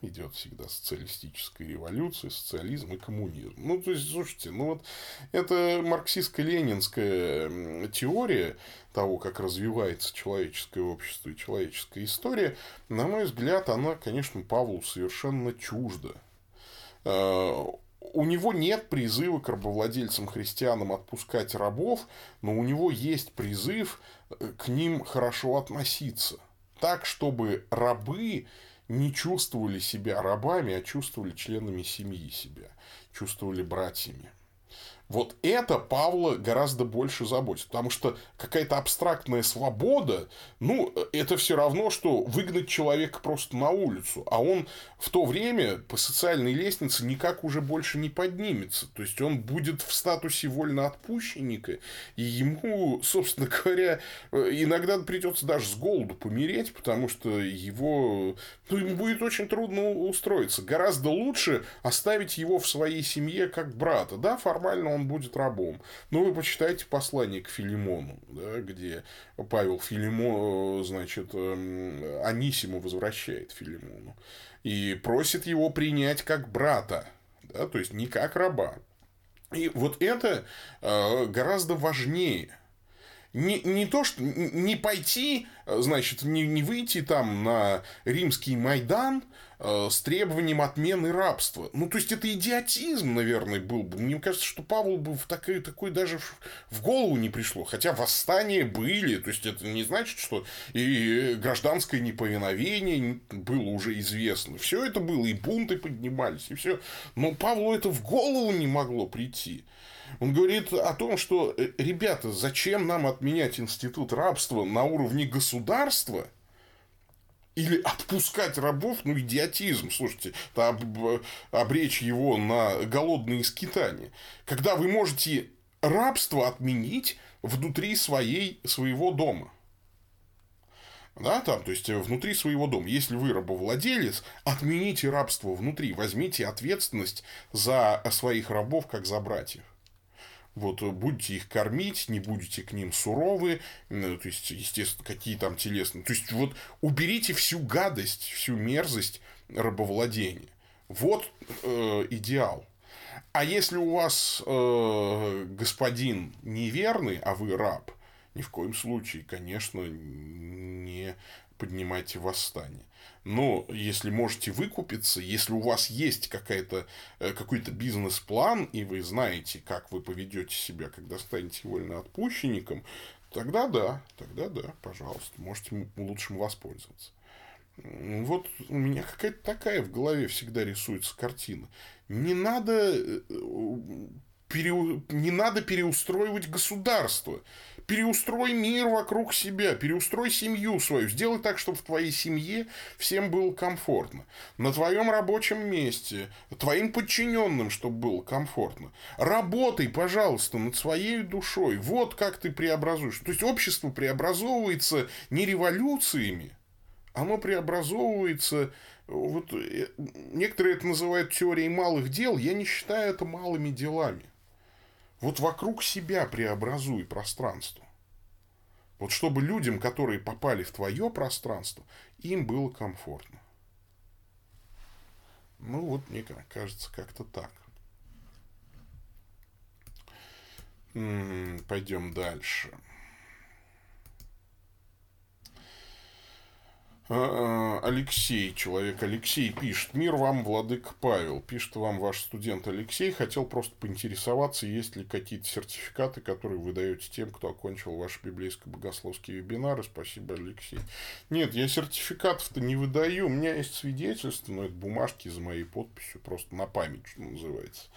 идет всегда социалистическая революция, социализм и коммунизм. Ну, то есть, слушайте, ну вот это марксистско-ленинская теория того, как развивается человеческое общество и человеческая история, на мой взгляд, она, конечно, Павлу совершенно чужда. Э, у него нет призыва к рабовладельцам-христианам отпускать рабов, но у него есть призыв э, к ним хорошо относиться. Так, чтобы рабы не чувствовали себя рабами, а чувствовали членами семьи себя, чувствовали братьями. Вот это Павла гораздо больше заботит, потому что какая-то абстрактная свобода, ну, это все равно, что выгнать человека просто на улицу, а он в то время по социальной лестнице никак уже больше не поднимется, то есть он будет в статусе вольноотпущенника, и ему, собственно говоря, иногда придется даже с голоду помереть, потому что его, ну, ему будет очень трудно устроиться. Гораздо лучше оставить его в своей семье как брата, да, формально он он будет рабом. Ну, вы почитайте послание к Филимону, да, где Павел Филимон, значит, эм, Анисиму возвращает Филимону и просит его принять как брата, да, то есть не как раба. И вот это э, гораздо важнее – не, не то, что не пойти, значит, не, не выйти там на римский Майдан э, с требованием отмены рабства. Ну, то есть, это идиотизм, наверное, был бы. Мне кажется, что Павлу бы в такой, такой даже в, в голову не пришло. Хотя восстания были. То есть, это не значит, что и гражданское неповиновение было уже известно. Все это было, и бунты поднимались, и все. Но Павлу это в голову не могло прийти. Он говорит о том, что, э, ребята, зачем нам отменять институт рабства на уровне государства – или отпускать рабов, ну, идиотизм, слушайте, об, обречь его на голодные скитания. Когда вы можете рабство отменить внутри своей, своего дома. Да, там, то есть, внутри своего дома. Если вы рабовладелец, отмените рабство внутри, возьмите ответственность за своих рабов, как за братьев. Вот э, будете их кормить, не будете к ним суровы, то есть, естественно, какие там телесные. То есть, вот уберите всю гадость, всю мерзость рабовладения. Вот э, идеал. А если у вас э, господин неверный, а вы раб, ни в коем случае, конечно, не поднимайте восстание. Но если можете выкупиться, если у вас есть какая-то, э, какой-то бизнес-план, и вы знаете, как вы поведете себя, когда станете вольноотпущенником, тогда да, тогда да, пожалуйста, можете лучшим воспользоваться. Вот у меня какая-то такая в голове всегда рисуется картина. Не надо э, пере... не надо переустроивать государство. Переустрой мир вокруг себя, переустрой семью свою, сделай так, чтобы в твоей семье всем было комфортно. На твоем рабочем месте, твоим подчиненным, чтобы было комфортно. Работай, пожалуйста, над своей душой. Вот как ты преобразуешь. То есть общество преобразовывается не революциями, оно преобразовывается вот э, некоторые это называют теорией малых дел, я не считаю это малыми делами. Вот вокруг себя преобразуй пространство. Вот чтобы людям, которые попали в твое пространство, им было комфортно. Ну вот, мне кажется, как-то так. Пойдем дальше. А, а, Алексей, человек Алексей пишет. Мир вам, владык Павел. Пишет вам ваш студент Алексей. Хотел просто поинтересоваться, есть ли какие-то сертификаты, которые вы даете тем, кто окончил ваши библейско-богословские вебинары. Спасибо, Алексей. Нет, я сертификатов-то не выдаю. У меня есть свидетельства, но это бумажки за моей подписью, просто на память, что называется.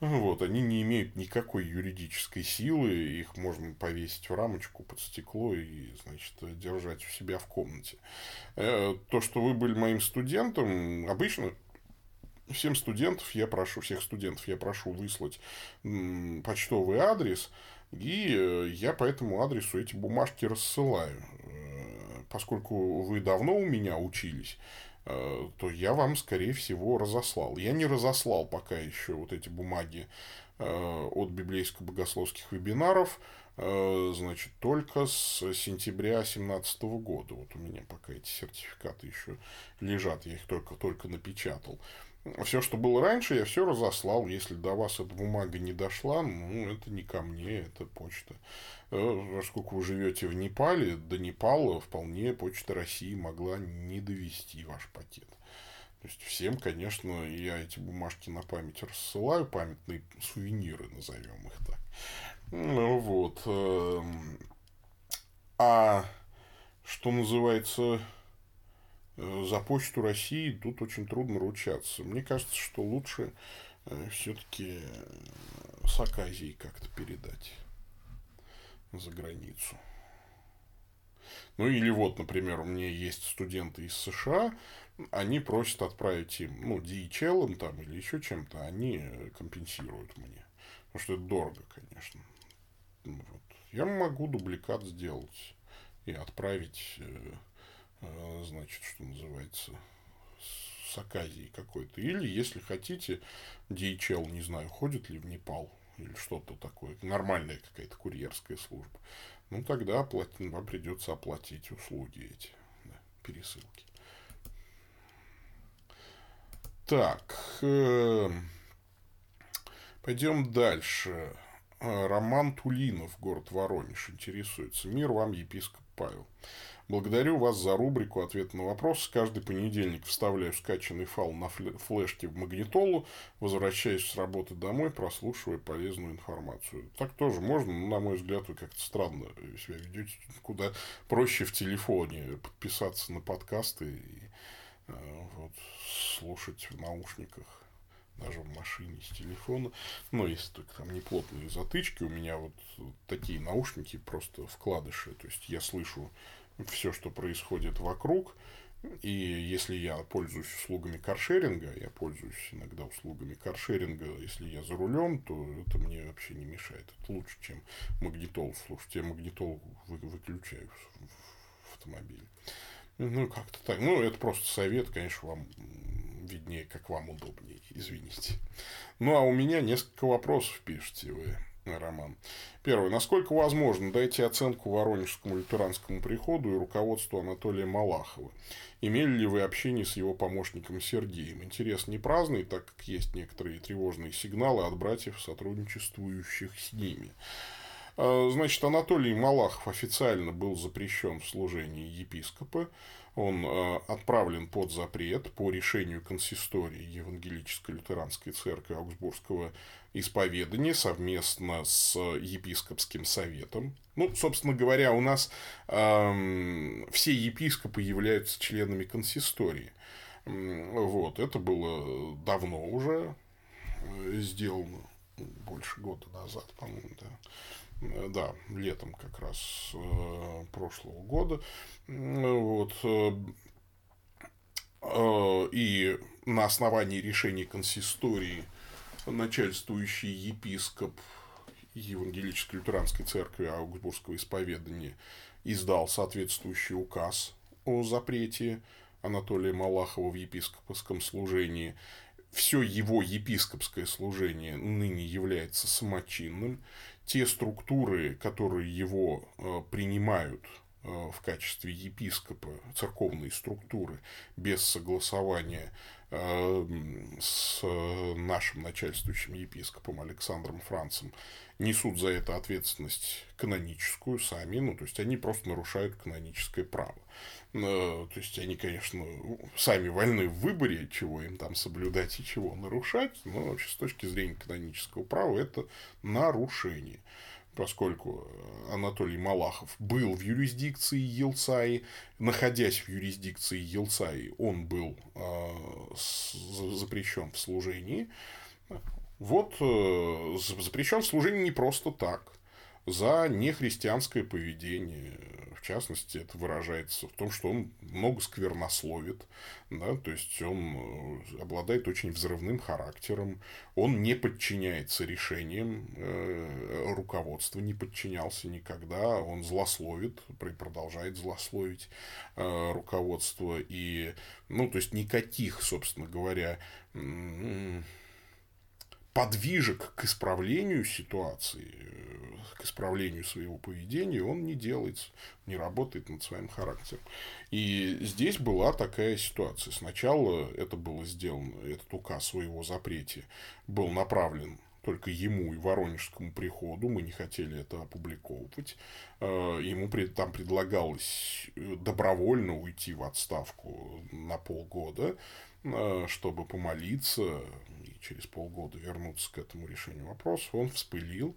Вот, они не имеют никакой юридической силы. Их можно повесить в рамочку под стекло и, значит, держать у себя в комнате. Э, то, что вы были моим студентом, обычно всем студентов я прошу, всех студентов я прошу выслать почтовый адрес, И э, я по этому адресу эти бумажки рассылаю. Э, поскольку вы давно у меня учились, то я вам, скорее всего, разослал. Я не разослал пока еще вот эти бумаги от библейско-богословских вебинаров, значит, только с сентября 2017 года. Вот у меня пока эти сертификаты еще лежат, я их только-только напечатал. Все, что было раньше, я все разослал. Если до вас эта бумага не дошла, ну, это не ко мне, это почта. Поскольку э, вы живете в Непале, до Непала вполне почта России могла не довести ваш пакет. То есть всем, конечно, я эти бумажки на память рассылаю, памятные сувениры, назовем их так. Ну вот. Эм, а что называется Э, за почту России тут очень трудно ручаться. Мне кажется, что лучше э, все-таки э, с Аказией как-то передать за границу. Ну или вот, например, у меня есть студенты из США, они просят отправить им, ну, DHL там или еще чем-то, они компенсируют мне. Потому что это дорого, конечно. Вот. Я могу дубликат сделать и отправить а, значит, что называется, с Аказией какой-то. Или, если хотите, DHL, не знаю, ходит ли в Непал или что-то такое, нормальная какая-то курьерская служба, ну, тогда оплати, вам придется оплатить услуги эти, да, пересылки. Так, э, пойдем дальше. А, Роман Тулинов, город Воронеж, интересуется. Мир вам, епископ Павел. Благодарю вас за рубрику «Ответ на вопрос». Каждый понедельник вставляю скачанный файл на флешке в магнитолу, возвращаюсь с работы домой, прослушивая полезную информацию. Так тоже можно, но, на мой взгляд, вы как-то странно себя ведете. Куда проще в телефоне подписаться на подкасты и э, вот, слушать в наушниках даже в машине с телефона. Но если только там не плотные затычки, у меня вот такие наушники просто вкладыши. То есть я слышу все, что происходит вокруг. И если я пользуюсь услугами каршеринга, я пользуюсь иногда услугами каршеринга, если я за рулем, то это мне вообще не мешает. Это лучше, чем магнитол слушать. Я магнитол вы, выключаю в автомобиле. Ну, как-то так. Ну, это просто совет, конечно, вам виднее, как вам удобнее, извините. Ну, а у меня несколько вопросов пишите вы. Роман. Первый. Насколько возможно дайте оценку Воронежскому лютеранскому приходу и руководству Анатолия Малахова? Имели ли вы общение с его помощником Сергеем? Интерес не праздный, так как есть некоторые тревожные сигналы от братьев, сотрудничествующих с ними. А, значит, Анатолий Малахов официально был запрещен в служении епископа он э, отправлен под запрет по решению консистории Евангелической лютеранской церкви Аугсбургского исповедания совместно с епископским советом. Ну, собственно говоря, у нас э, все епископы являются членами консистории. Вот, это было давно уже э, сделано, больше года назад, по-моему, да. Э, да, летом как раз э, прошлого года. Вот. Э, и на основании решений консистории начальствующий епископ Евангелической лютеранской церкви Аугсбургского исповедания издал соответствующий указ о запрете Анатолия Малахова в епископском служении. Все его епископское служение ныне является самочинным. Те структуры, которые его э, принимают Э, в качестве епископа церковные структуры без согласования э, с нашим начальствующим епископом Александром Францем несут за это ответственность каноническую сами, ну, то есть они просто нарушают каноническое право. Э, то есть они, конечно, сами вольны в выборе, чего им там соблюдать и чего нарушать, но вообще с точки зрения канонического права это нарушение поскольку э, Анатолий Малахов был в юрисдикции Елцаи, находясь в юрисдикции Елцаи, он был э, запрещен в служении. Вот запрещен в служении не просто так. за нехристианское поведение. Частности, это выражается в том, что он много сквернословит, да, то есть он э, обладает очень взрывным характером, он не подчиняется решениям э, руководства, не подчинялся никогда, он злословит, продолжает злословить э, руководство, и, ну, то есть никаких, собственно говоря, подвижек к исправлению ситуации, исправлению своего поведения он не делает, не работает над своим характером. И здесь была такая ситуация. Сначала это было сделано, этот указ о его запрете был направлен только ему и Воронежскому приходу, мы не хотели это опубликовывать. Э, ему там предлагалось добровольно уйти в отставку на полгода, э, чтобы помолиться, через полгода вернуться к этому решению вопроса, он вспылил,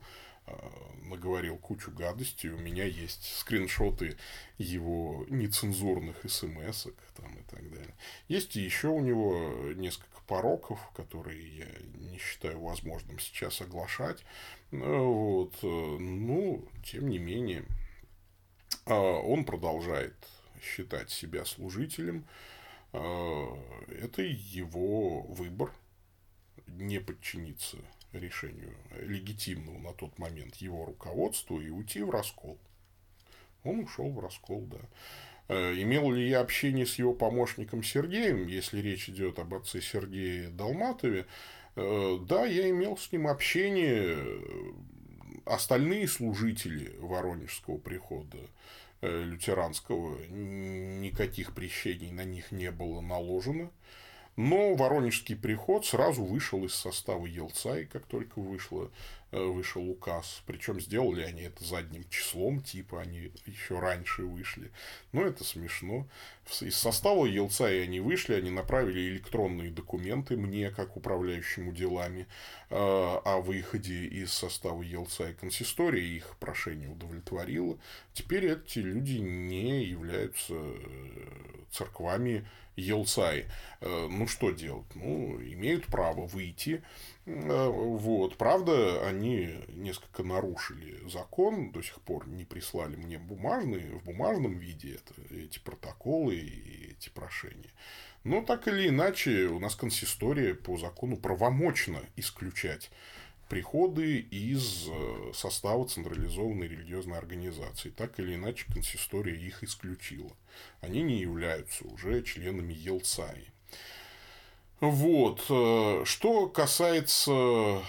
наговорил кучу гадостей. У меня есть скриншоты его нецензурных смс там и так далее. Есть и еще у него несколько пороков, которые я не считаю возможным сейчас оглашать. Вот. Ну, тем не менее, он продолжает считать себя служителем. Это его выбор не подчиниться решению легитимного на тот момент его руководству и уйти в раскол. Он ушел в раскол, да. Э, имел ли я общение с его помощником Сергеем, если речь идет об отце Сергее Долматове? Э, да, я имел с ним общение. Остальные служители Воронежского прихода э, лютеранского, никаких прещений на них не было наложено. Но Воронежский приход сразу вышел из состава Елцай, как только вышло, вышел указ. Причем сделали они это задним числом, типа они еще раньше вышли. Но это смешно. Из состава Елцай они вышли, они направили электронные документы мне, как управляющему делами, э, о выходе из состава Елцай. Консистория их прошение удовлетворила. Теперь эти люди не являются э, церквами Елцай. Э, ну, что делать? Ну, имеют право выйти. Э, вот. Правда, они несколько нарушили закон, до сих пор не прислали мне бумажные, в бумажном виде это, эти протоколы и эти прошения. Но так или иначе, у нас консистория по закону правомочна исключать приходы из э, состава централизованной религиозной организации. Так или иначе, консистория их исключила. Они не являются уже членами Елцаи. Вот. Э, что касается э,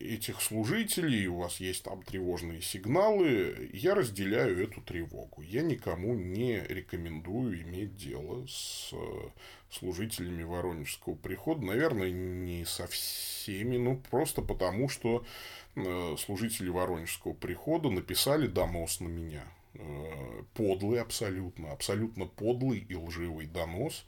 этих служителей, у вас есть там тревожные сигналы, я разделяю эту тревогу. Я никому не рекомендую иметь дело с служителями Воронежского прихода. Наверное, не со всеми, ну, просто потому, что э, служители Воронежского прихода написали донос на меня. Э, подлый абсолютно, абсолютно подлый и лживый донос.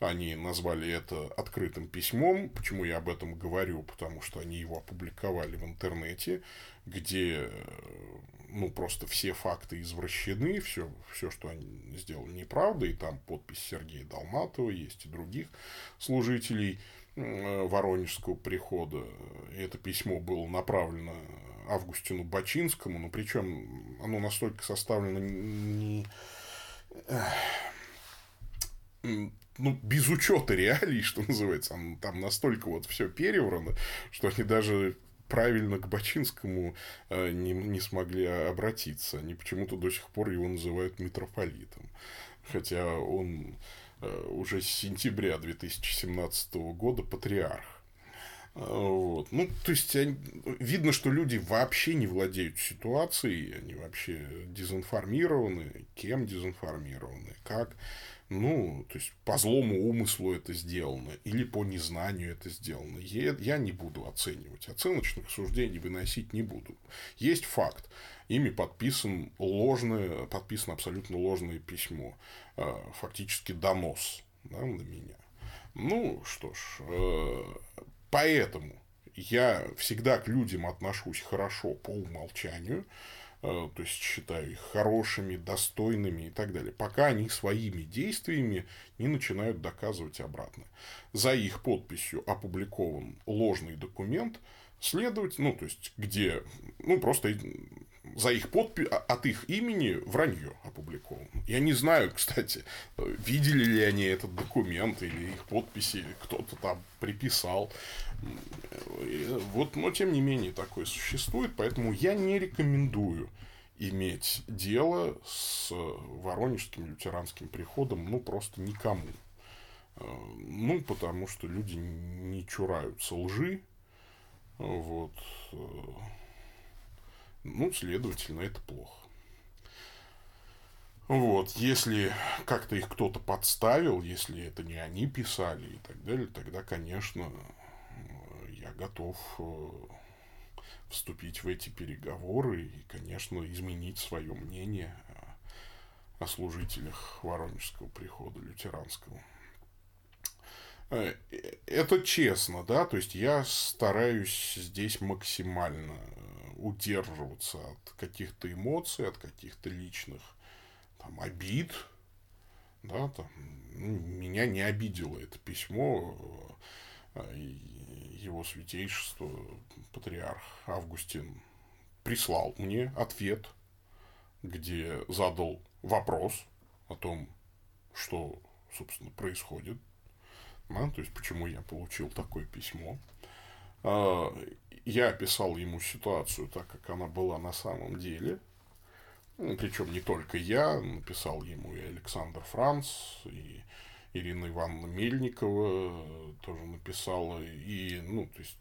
Они назвали это открытым письмом. Почему я об этом говорю? Потому что они его опубликовали в интернете, где ну, просто все факты извращены, все, все, что они сделали, неправда, и там подпись Сергея Долматова есть и других служителей Воронежского прихода. И это письмо было направлено Августину Бачинскому, но причем оно настолько составлено не ну, без учета реалий, что называется, там настолько вот все переврано, что они даже правильно к Бачинскому э, не, не смогли обратиться. Они почему-то до сих пор его называют митрополитом. Хотя он э, уже с сентября 2017 года патриарх. Э, вот. Ну, то есть, они, видно, что люди вообще не владеют ситуацией, они вообще дезинформированы, кем дезинформированы, как ну, то есть по злому умыслу это сделано или по незнанию это сделано. Я, не буду оценивать. Оценочных суждений выносить не буду. Есть факт. Ими подписан ложное, подписано абсолютно ложное письмо. Э, фактически донос да, на меня. Ну, что ж, э, поэтому я всегда к людям отношусь хорошо по умолчанию. Э, то есть считаю их хорошими, достойными и так далее, пока они своими действиями не начинают доказывать обратное. За их подписью опубликован ложный документ следовать, ну, то есть, где, ну, просто за их подпись, а, от их имени вранье опубликовано. Я не знаю, кстати, видели ли они этот документ или их подписи кто-то там приписал. Вот, но тем не менее такое существует, поэтому я не рекомендую иметь дело с Воронежским лютеранским приходом, ну, просто никому. Э, ну, потому что люди не чураются лжи, вот. Э, ну, следовательно, это плохо. Вот, если как-то их кто-то подставил, если это не они писали и так далее, тогда, конечно, я готов э, вступить в эти переговоры и, конечно, изменить свое мнение о служителях Воронежского прихода лютеранского. Э, это честно, да, то есть я стараюсь здесь максимально удерживаться от каких-то эмоций, от каких-то личных там, обид. Да, там, ну, меня не обидело это письмо э, его святейшество патриарх Августин прислал мне ответ, где задал вопрос о том, что, собственно, происходит, да, то есть почему я получил такое письмо. А, я описал ему ситуацию так, как она была на самом деле. Ну, Причем не только я, написал ему и Александр Франц, и Ирина Ивановна Мельникова тоже написала, и, ну, то есть,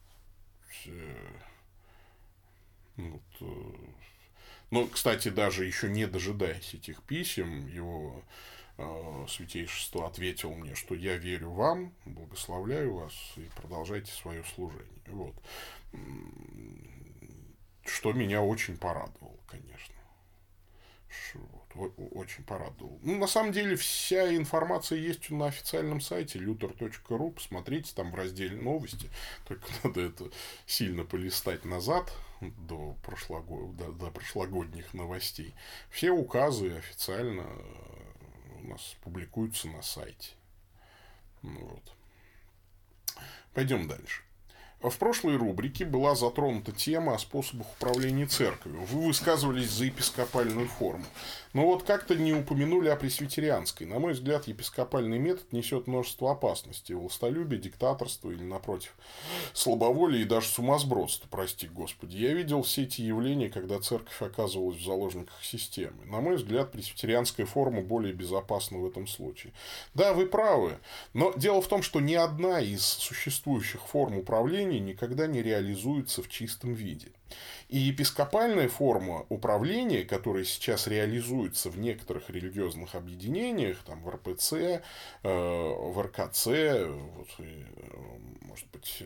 ну, вот, э, но, кстати, даже еще не дожидаясь этих писем, его святейшество ответил мне, что я верю вам, благословляю вас и продолжайте свое служение. Вот что меня очень порадовало, конечно. Вот, очень порадовал. Ну, на самом деле, вся информация есть на официальном сайте luther.ru. Посмотрите там в разделе новости. Только надо это сильно полистать назад до, прошлого, до, до прошлогодних новостей. Все указы официально э, у нас публикуются на сайте. Ну, вот. Пойдем дальше. В прошлой рубрике была затронута тема о способах управления церковью. Вы высказывались за епископальную форму. Но вот как-то не упомянули о пресвитерианской. На мой взгляд, епископальный метод несет множество опасностей. Властолюбие, диктаторство или, напротив, слабоволие и даже сумасбродство, прости господи. Я видел все эти явления, когда церковь оказывалась в заложниках системы. На мой взгляд, пресвитерианская форма более безопасна в этом случае. Да, вы правы. Но дело в том, что ни одна из существующих форм управления никогда не реализуется в чистом виде. И епископальная форма управления, которая сейчас реализуется в некоторых религиозных объединениях, там в РПЦ, э, в РКЦ, вот, и, э, может быть,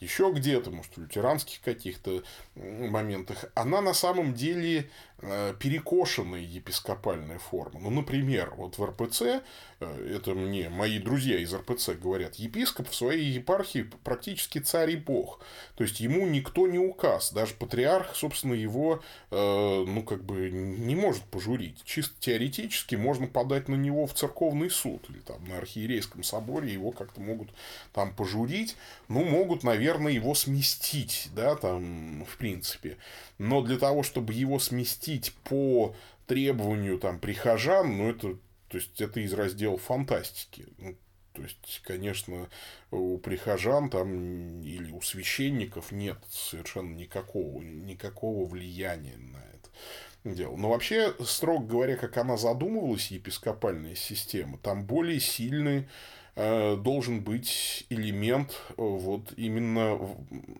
еще где-то, может, в лютеранских каких-то моментах, она на самом деле э, перекошенная епископальная форма. Ну, например, вот в РПЦ, это мне мои друзья из РПЦ говорят, епископ в своей епархии практически царь и бог. То есть, ему никто не указ, даже патриарх, собственно, его, э, ну, как бы не может пожурить. Чисто теоретически можно подать на него в церковный суд или там на архиерейском соборе его как-то могут там пожурить. Ну, могут, наверное, его сместить, да, там, в принципе. Но для того, чтобы его сместить по требованию там прихожан, ну, это то есть это из раздела фантастики. Ну, то есть, конечно, у прихожан там или у священников нет совершенно никакого, никакого влияния на это дело. Но вообще, строго говоря, как она задумывалась, епископальная система, там более сильный э, должен быть элемент э, вот именно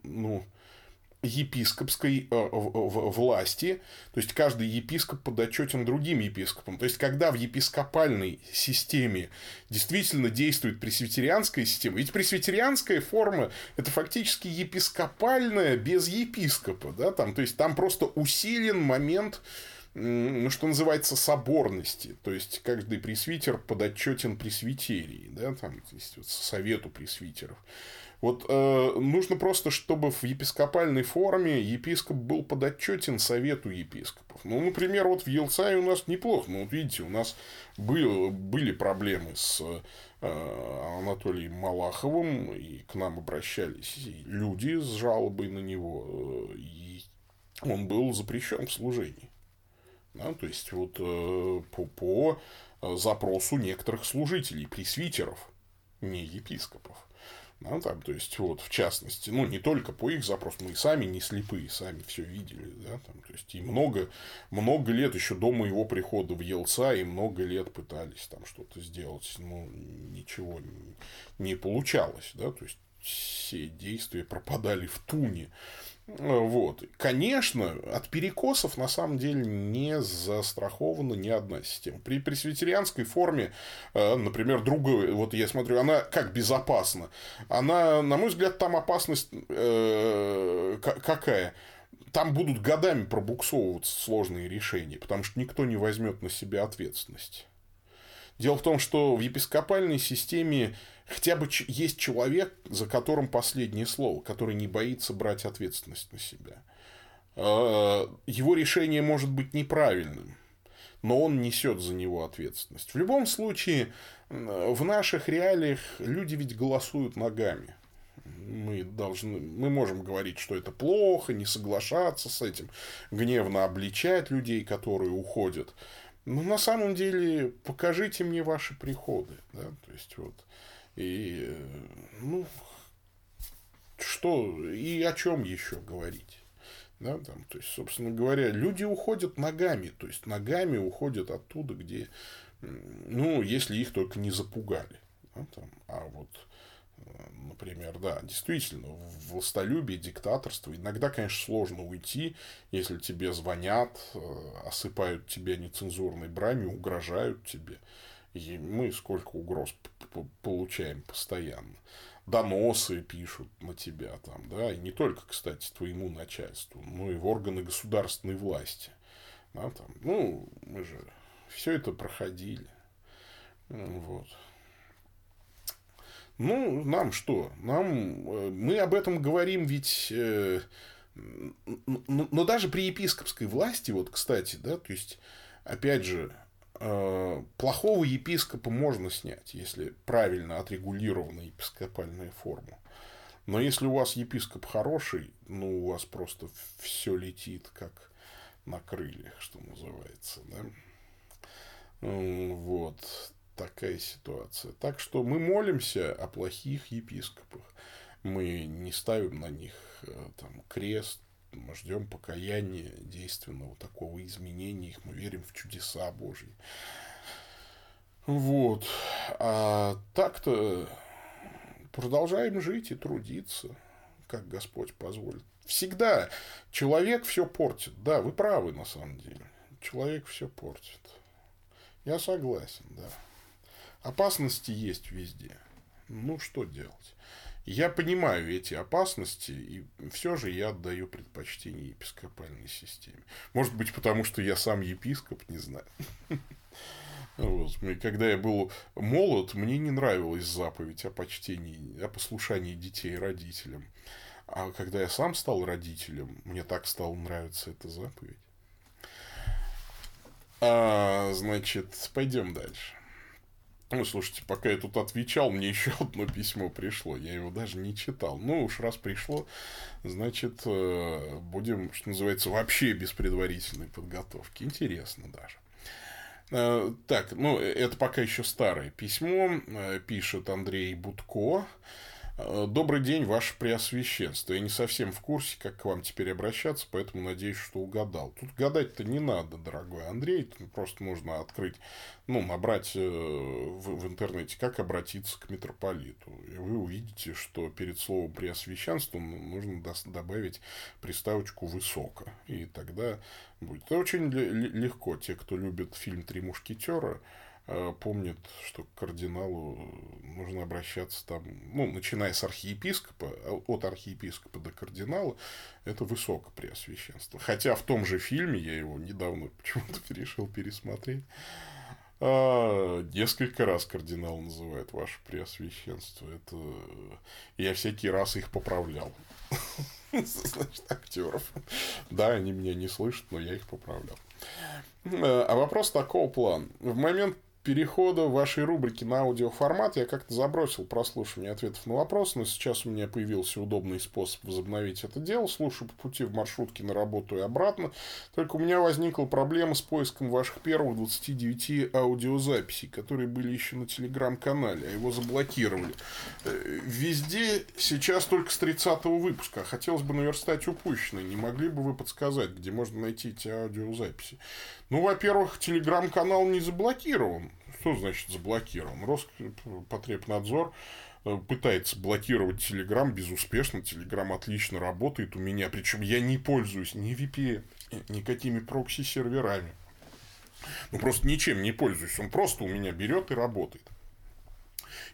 ну, епископской э, власти, то есть каждый епископ подотчетен другим епископам. То есть, когда в епископальной системе действительно действует пресвитерианская система, ведь пресвитерианская форма – это фактически епископальная без епископа, да, там, то есть, там просто усилен момент ну, что называется, соборности. То есть, каждый пресвитер подотчетен пресвитерии, да, там, есть, вот, совету пресвитеров. Вот э, нужно просто, чтобы в епископальной форме епископ был подотчетен совету епископов. Ну, например, вот в Елцае у нас неплохо. Ну, вот видите, у нас был, были проблемы с э, Анатолием Малаховым, и к нам обращались люди с жалобой на него, и он был запрещен в служении. Да, то есть, вот э, по, по запросу некоторых служителей, пресвитеров, не епископов. Да, там, то есть, вот, в частности, ну, не только по их запросу, мы и сами не слепые, сами все видели, да, там, то есть, и много, много лет еще до моего прихода в Елца, и много лет пытались там что-то сделать, ну, ничего не, не получалось, да, то есть, все действия пропадали в туне. Вот. Конечно, от перекосов на самом деле не застрахована ни одна система. При пресвитерианской форме, э, например, другой, вот я смотрю, она как безопасна. Она, на мой взгляд, там опасность э, какая? Там будут годами пробуксовываться сложные решения, потому что никто не возьмет на себя ответственность. Дело в том, что в епископальной системе хотя бы есть человек, за которым последнее слово, который не боится брать ответственность на себя. А, его решение может быть неправильным, но он несет за него ответственность. В любом случае, в наших реалиях люди ведь голосуют ногами. Мы, должны, мы можем говорить, что это плохо, не соглашаться с этим, гневно обличать людей, которые уходят. Но на самом деле покажите мне ваши приходы. Да? То есть, вот, и, э, ну, что и о чем еще говорить? Да, там, то есть, собственно говоря, люди уходят ногами, то есть ногами уходят оттуда, где, ну, если их только не запугали. Да, там, а вот, например, да, действительно, властолюбие, диктаторство, иногда, конечно, сложно уйти, если тебе звонят, э, осыпают тебя нецензурной бранью, угрожают тебе. И мы сколько угроз получаем постоянно. Доносы пишут на тебя там, да, и не только, кстати, твоему начальству, но и в органы государственной власти. Да, там, ну, мы же все это проходили. Вот. Ну, нам что? Нам, э, мы об этом говорим ведь, э, но даже при епископской власти, вот, кстати, да, то есть, опять же, Э, плохого епископа можно снять, если правильно отрегулирована епископальная форма. Но если у вас епископ хороший, ну, у вас просто все летит как на крыльях, что называется. Да? Вот такая ситуация. Так что мы молимся о плохих епископах. Мы не ставим на них э, там, крест, мы ждем покаяния, действенного такого изменения их, мы верим в чудеса Божьи. Вот. А так-то продолжаем жить и трудиться, как Господь позволит. Всегда человек все портит. Да, вы правы на самом деле. Человек все портит. Я согласен, да. Опасности есть везде. Ну, что делать? Я понимаю эти опасности, и все же я отдаю предпочтение епископальной системе. Может быть, потому что я сам епископ, не знаю. Вот. Когда я был молод, мне не нравилась заповедь о почтении, о послушании детей родителям. А когда я сам стал родителем, мне так стало нравиться эта заповедь. А, значит, пойдем дальше. Ну, слушайте, пока я тут отвечал, мне еще одно письмо пришло. Я его даже не читал. Ну, уж раз пришло, значит, э, будем, что называется, вообще без предварительной подготовки. Интересно даже. Э, так, ну, это пока еще старое письмо. Э, пишет Андрей Будко. Э, добрый день, Ваше Преосвященство. Я не совсем в курсе, как к вам теперь обращаться, поэтому надеюсь, что угадал. Тут гадать-то не надо, дорогой Андрей. Тут просто нужно открыть, ну, набрать э, в, в интернете, как обратиться к митрополиту. И вы увидите, что перед словом Преосвященство нужно добавить приставочку «высоко». И тогда будет. Это очень легко. Те, кто любит фильм «Три мушкетера», помнит, что к кардиналу нужно обращаться там, ну, начиная с архиепископа, а от архиепископа до кардинала, это высокопреосвященство. Хотя в том же фильме, я его недавно почему-то решил пересмотреть, А, несколько раз кардинал называет ваше преосвященство. Это я всякий раз их поправлял. Значит, актеров. Да, они меня не слышат, но я их поправлял. А вопрос такого плана. В момент перехода вашей рубрики на аудиоформат я как-то забросил прослушивание ответов на вопрос, но сейчас у меня появился удобный способ возобновить это дело. Слушаю по пути в маршрутке на работу и обратно. Только у меня возникла проблема с поиском ваших первых 29 аудиозаписей, которые были еще на телеграм-канале, а его заблокировали. Э, везде сейчас только с 30 выпуска. Хотелось бы наверстать упущенное. Не могли бы вы подсказать, где можно найти эти аудиозаписи? Ну, во-первых, телеграм-канал не заблокирован. Что значит заблокирован? Роскотребнадзор э, пытается блокировать Телеграм безуспешно. Телеграм отлично работает у меня. Причем я не пользуюсь ни VPN, никакими прокси-серверами. Ну, просто ничем не пользуюсь. Он просто у меня берет и работает.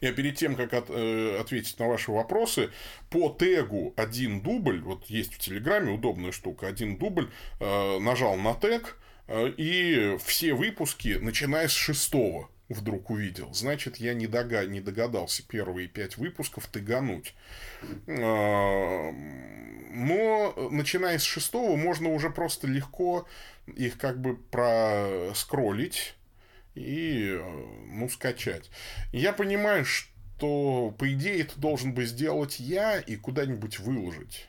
Я перед тем, как от, э, ответить на ваши вопросы, по тегу один дубль, вот есть в Телеграме удобная штука, один дубль, э, нажал на тег, э, и все выпуски, начиная с шестого, вдруг увидел. Значит, я не, дога... не догадался первые пять выпусков тыгануть. А, но, начиная с шестого, можно уже просто легко их как бы проскролить и, ну, скачать. Я понимаю, что, по идее, это должен бы сделать я и куда-нибудь выложить.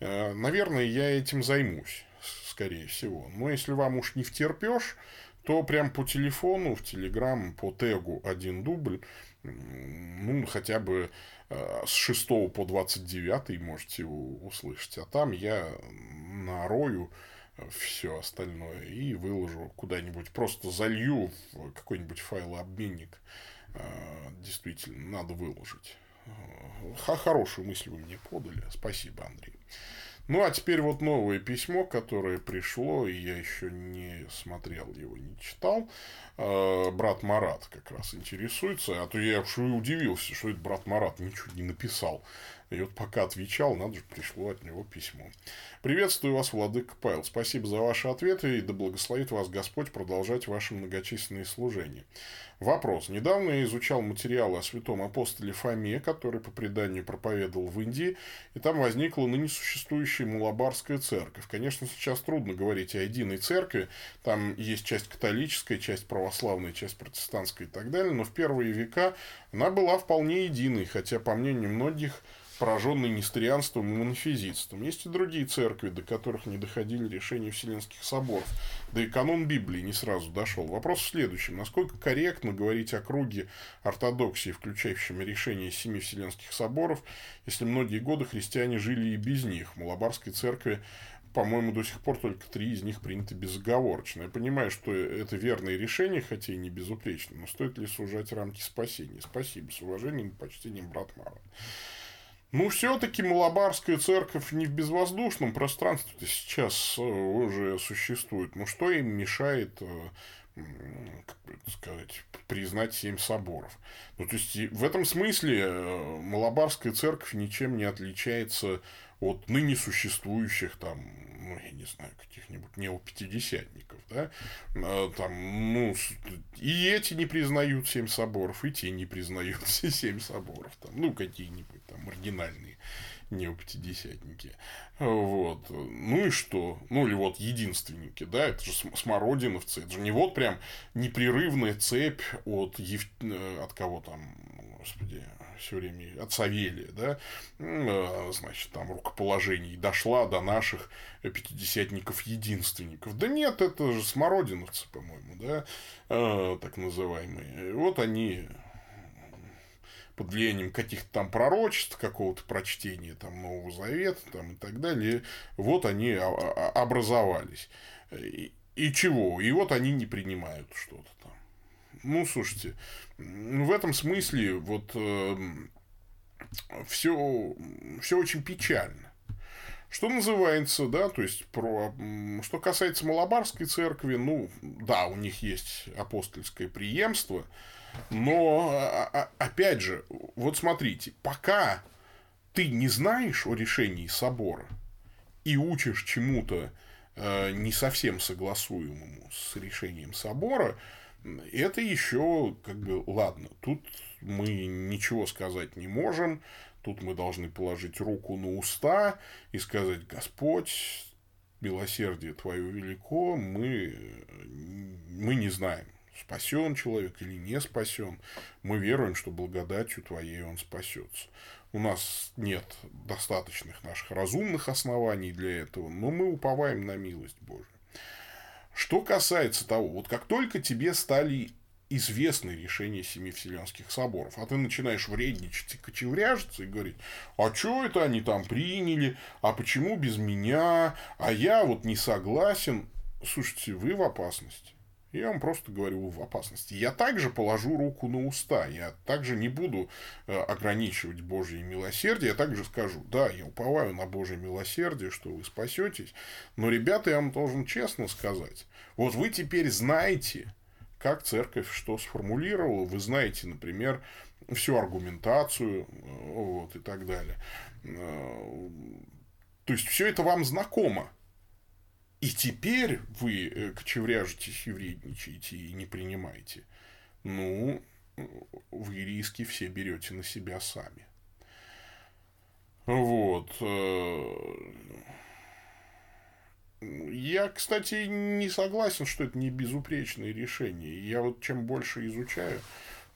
А, наверное, я этим займусь, скорее всего. Но если вам уж не втерпешь, то прям по телефону, в Телеграм, по тегу один дубль, ну, хотя бы э, с 6 по 29 можете его услышать. А там я нарою все остальное и выложу куда-нибудь. Просто залью в какой-нибудь файлообменник. Э, действительно, надо выложить. Хорошую мысль вы мне подали. Спасибо, Андрей. Ну, а теперь вот новое письмо, которое пришло, и я еще не смотрел его, не читал. А, брат Марат как раз интересуется, а то я уж удивился, что это брат Марат ничего не написал. И вот пока отвечал, надо же, пришло от него письмо. Приветствую вас, Владыка Павел. Спасибо за ваши ответы, и да благословит вас Господь продолжать ваши многочисленные служения. Вопрос. Недавно я изучал материалы о святом апостоле Фоме, который по преданию проповедовал в Индии, и там возникла ныне существующая Мулабарская церковь. Конечно, сейчас трудно говорить о единой церкви, там есть часть католическая, часть православная, часть протестантская и так далее, но в первые века она была вполне единой, хотя, по мнению многих, пораженный несторианством и монофизитством. Есть и другие церкви, до которых не доходили решения Вселенских соборов. Да и канон Библии не сразу дошел. Вопрос в следующем. Насколько корректно говорить о круге ортодоксии, включающем решение семи Вселенских соборов, если многие годы христиане жили и без них? В Малабарской церкви по-моему, до сих пор только три из них приняты безоговорочно. Я понимаю, что это верное решение, хотя и не безупречно, но стоит ли сужать рамки спасения? Спасибо. С уважением и почтением, брат Марат. Ну, все-таки Малабарская церковь не в безвоздушном пространстве сейчас э, уже существует. Ну, что им мешает, э, как сказать, признать семь соборов? Ну, то есть, в этом смысле э, Малабарская церковь ничем не отличается от ныне существующих там, ну, я не знаю, каких-нибудь неопятидесятников, да, а, там, ну, и эти не признают семь соборов, и те не признают семь соборов, там, ну, какие-нибудь там маргинальные неопятидесятники. Вот. Ну и что? Ну или вот единственники, да, это же смородиновцы, это же не вот прям непрерывная цепь от. Э, от кого там, господи, все время от Савелия, да, а, значит, там рукоположений дошла до наших пятидесятников-единственников. Да нет, это же смородиновцы, по-моему, да, а, так называемые. Вот они под влиянием каких-то там пророчеств, какого-то прочтения там Нового Завета там, и так далее, вот они образовались. И, и чего? И вот они не принимают что-то. Ну, слушайте, в этом смысле вот э, эм, все, все очень печально. Что называется, да, то есть, про, что касается Малабарской церкви, ну, да, у них есть апостольское преемство, но, а, а, опять же, вот смотрите, пока ты не знаешь о решении собора и учишь чему-то э, не совсем согласуемому с решением собора, Это еще, как бы, ладно, тут мы ничего сказать не можем, тут мы должны положить руку на уста и сказать, Господь, милосердие Твое велико, мы, мы не знаем, спасен человек или не спасен. Мы веруем, что благодатью Твоей он спасется. У нас нет достаточных наших разумных оснований для этого, но мы уповаем на милость Божию. Что касается того, вот как только тебе стали известны решения семи вселенских соборов. А ты начинаешь вредничать и кочевряжиться и говорить, а что это они там приняли, а почему без меня, а я вот не согласен. Слушайте, вы в опасности. Я вам просто говорю, в опасности. Я также положу руку на уста. Я также не буду э, ограничивать Божье милосердие. Я также скажу, да, я уповаю на Божье милосердие, что вы спасетесь. Но, ребята, я вам должен честно сказать. Вот вы теперь знаете, как церковь что сформулировала. Вы знаете, например, всю аргументацию э, вот, и так далее. Э, то есть, все это вам знакомо. И теперь вы э, кочевряжетесь и вредничаете и не принимаете. Ну, вы риски все берете на себя сами. Вот. Я, кстати, не согласен, что это не безупречное решение. Я вот чем больше изучаю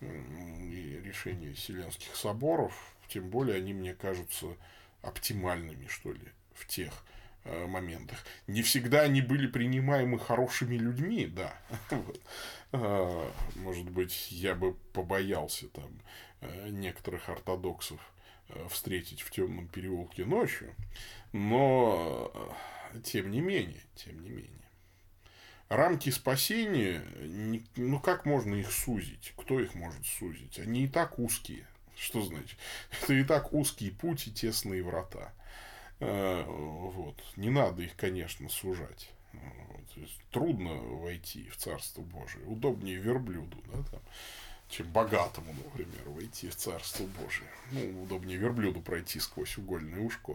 решения Вселенских соборов, тем более они мне кажутся оптимальными, что ли, в тех э, моментах. Не всегда они были принимаемы хорошими людьми, да. А, может быть, я бы побоялся там э, некоторых ортодоксов э, встретить в темном переулке ночью, но тем не менее, тем не менее. Рамки спасения, ну как можно их сузить? Кто их может сузить? Они и так узкие. Что значит? Это и так узкие пути, тесные врата. Э, вот. Не надо их, конечно, сужать. Вот. Трудно войти в Царство Божие. Удобнее верблюду, да, там, чем богатому, например, войти в Царство Божие. Ну, удобнее верблюду пройти сквозь угольное ушко.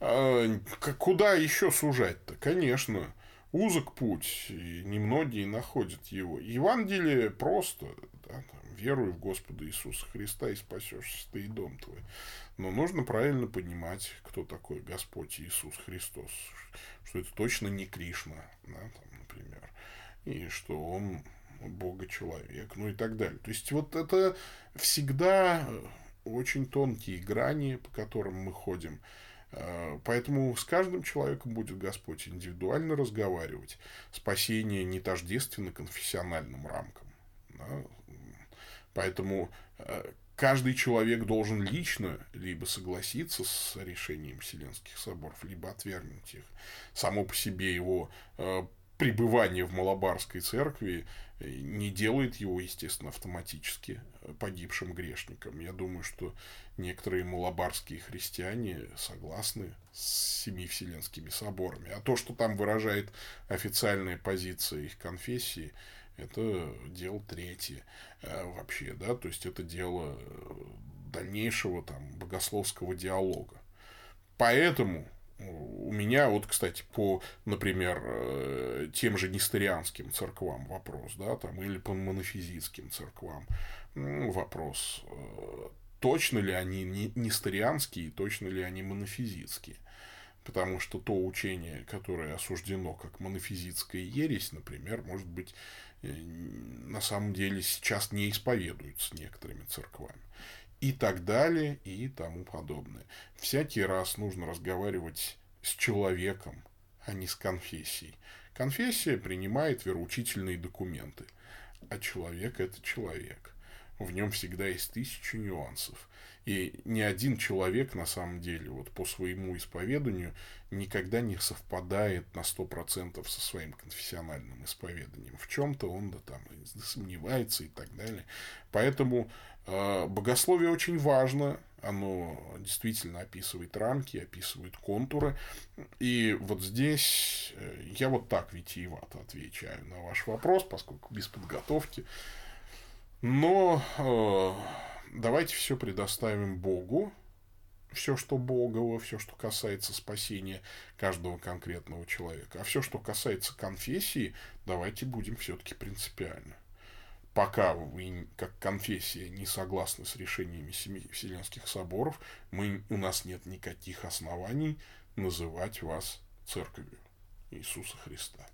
А, куда еще сужать-то? Конечно, узок путь, и немногие находят его. Евангелие просто, да, там, веруй в Господа Иисуса Христа и спасешься ты и дом твой. Но нужно правильно понимать, кто такой Господь Иисус Христос. Что это точно не Кришна, да, там, например. И что он Бога-человек, ну и так далее. То есть, вот это всегда очень тонкие грани, по которым мы ходим. Э, поэтому с каждым человеком будет Господь индивидуально разговаривать. Спасение не тождественно конфессиональным рамкам. Да? Поэтому э, каждый человек должен лично либо согласиться с решением Вселенских соборов, либо отвергнуть их. Само по себе его э, пребывание в Малабарской церкви не делает его, естественно, автоматически погибшим грешником. Я думаю, что некоторые малабарские христиане согласны с семи вселенскими соборами. А то, что там выражает официальная позиция их конфессии, это дело третье э, вообще, да, то есть это дело дальнейшего там богословского диалога. Поэтому у меня вот, кстати, по, например, э, тем же несторианским церквам вопрос, да, там, или по монофизитским церквам вопрос, э, точно ли они несторианские, точно ли они монофизитские. Потому что то учение, которое осуждено как монофизитская ересь, например, может быть, э, на самом деле сейчас не исповедуется некоторыми церквами и так далее, и тому подобное. Всякий раз нужно разговаривать с человеком, а не с конфессией. Конфессия принимает вероучительные документы, а человек – это человек. В нем всегда есть тысячи нюансов. И ни один человек, на самом деле, вот по своему исповеданию, никогда не совпадает на 100% со своим конфессиональным исповеданием. В чем-то он да, там сомневается и так далее. Поэтому э, богословие очень важно. Оно действительно описывает рамки, описывает контуры. И вот здесь э, я вот так витиевато отвечаю на ваш вопрос, поскольку без подготовки. Но э, давайте все предоставим Богу, все, что Богово, все, что касается спасения каждого конкретного человека. А все, что касается конфессии, давайте будем все-таки принципиально. пока вы, как конфессия, не согласны с решениями семи Вселенских соборов, мы, у нас нет никаких оснований называть вас церковью Иисуса Христа.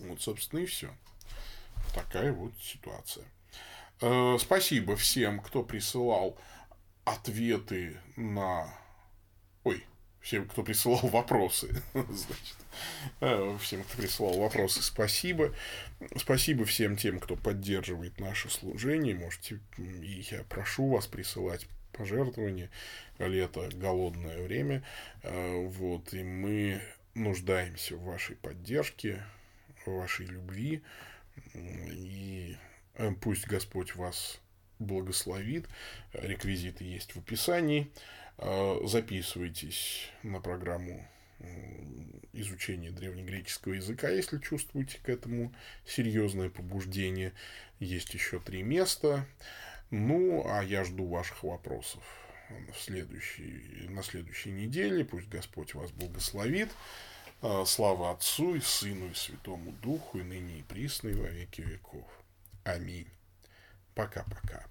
Вот, собственно, и все. Такая вот ситуация. Э, спасибо всем, кто присылал ответы на... Ой, всем, кто присылал вопросы. Значит, э, всем, кто присылал вопросы, спасибо. Спасибо всем тем, кто поддерживает наше служение. Можете, и я прошу вас присылать пожертвования. Лето, голодное время. Э, вот, и мы нуждаемся в вашей поддержке, в вашей любви. И пусть Господь вас благословит. Реквизиты есть в описании. Э, записывайтесь на программу изучения древнегреческого языка, если чувствуете к этому серьезное побуждение. Есть еще три места. Ну, а я жду ваших вопросов в следующей, на следующей неделе. Пусть Господь вас благословит. А, слава Отцу и Сыну и Святому Духу, и ныне и присно, и во веки веков. Аминь. Пока-пока.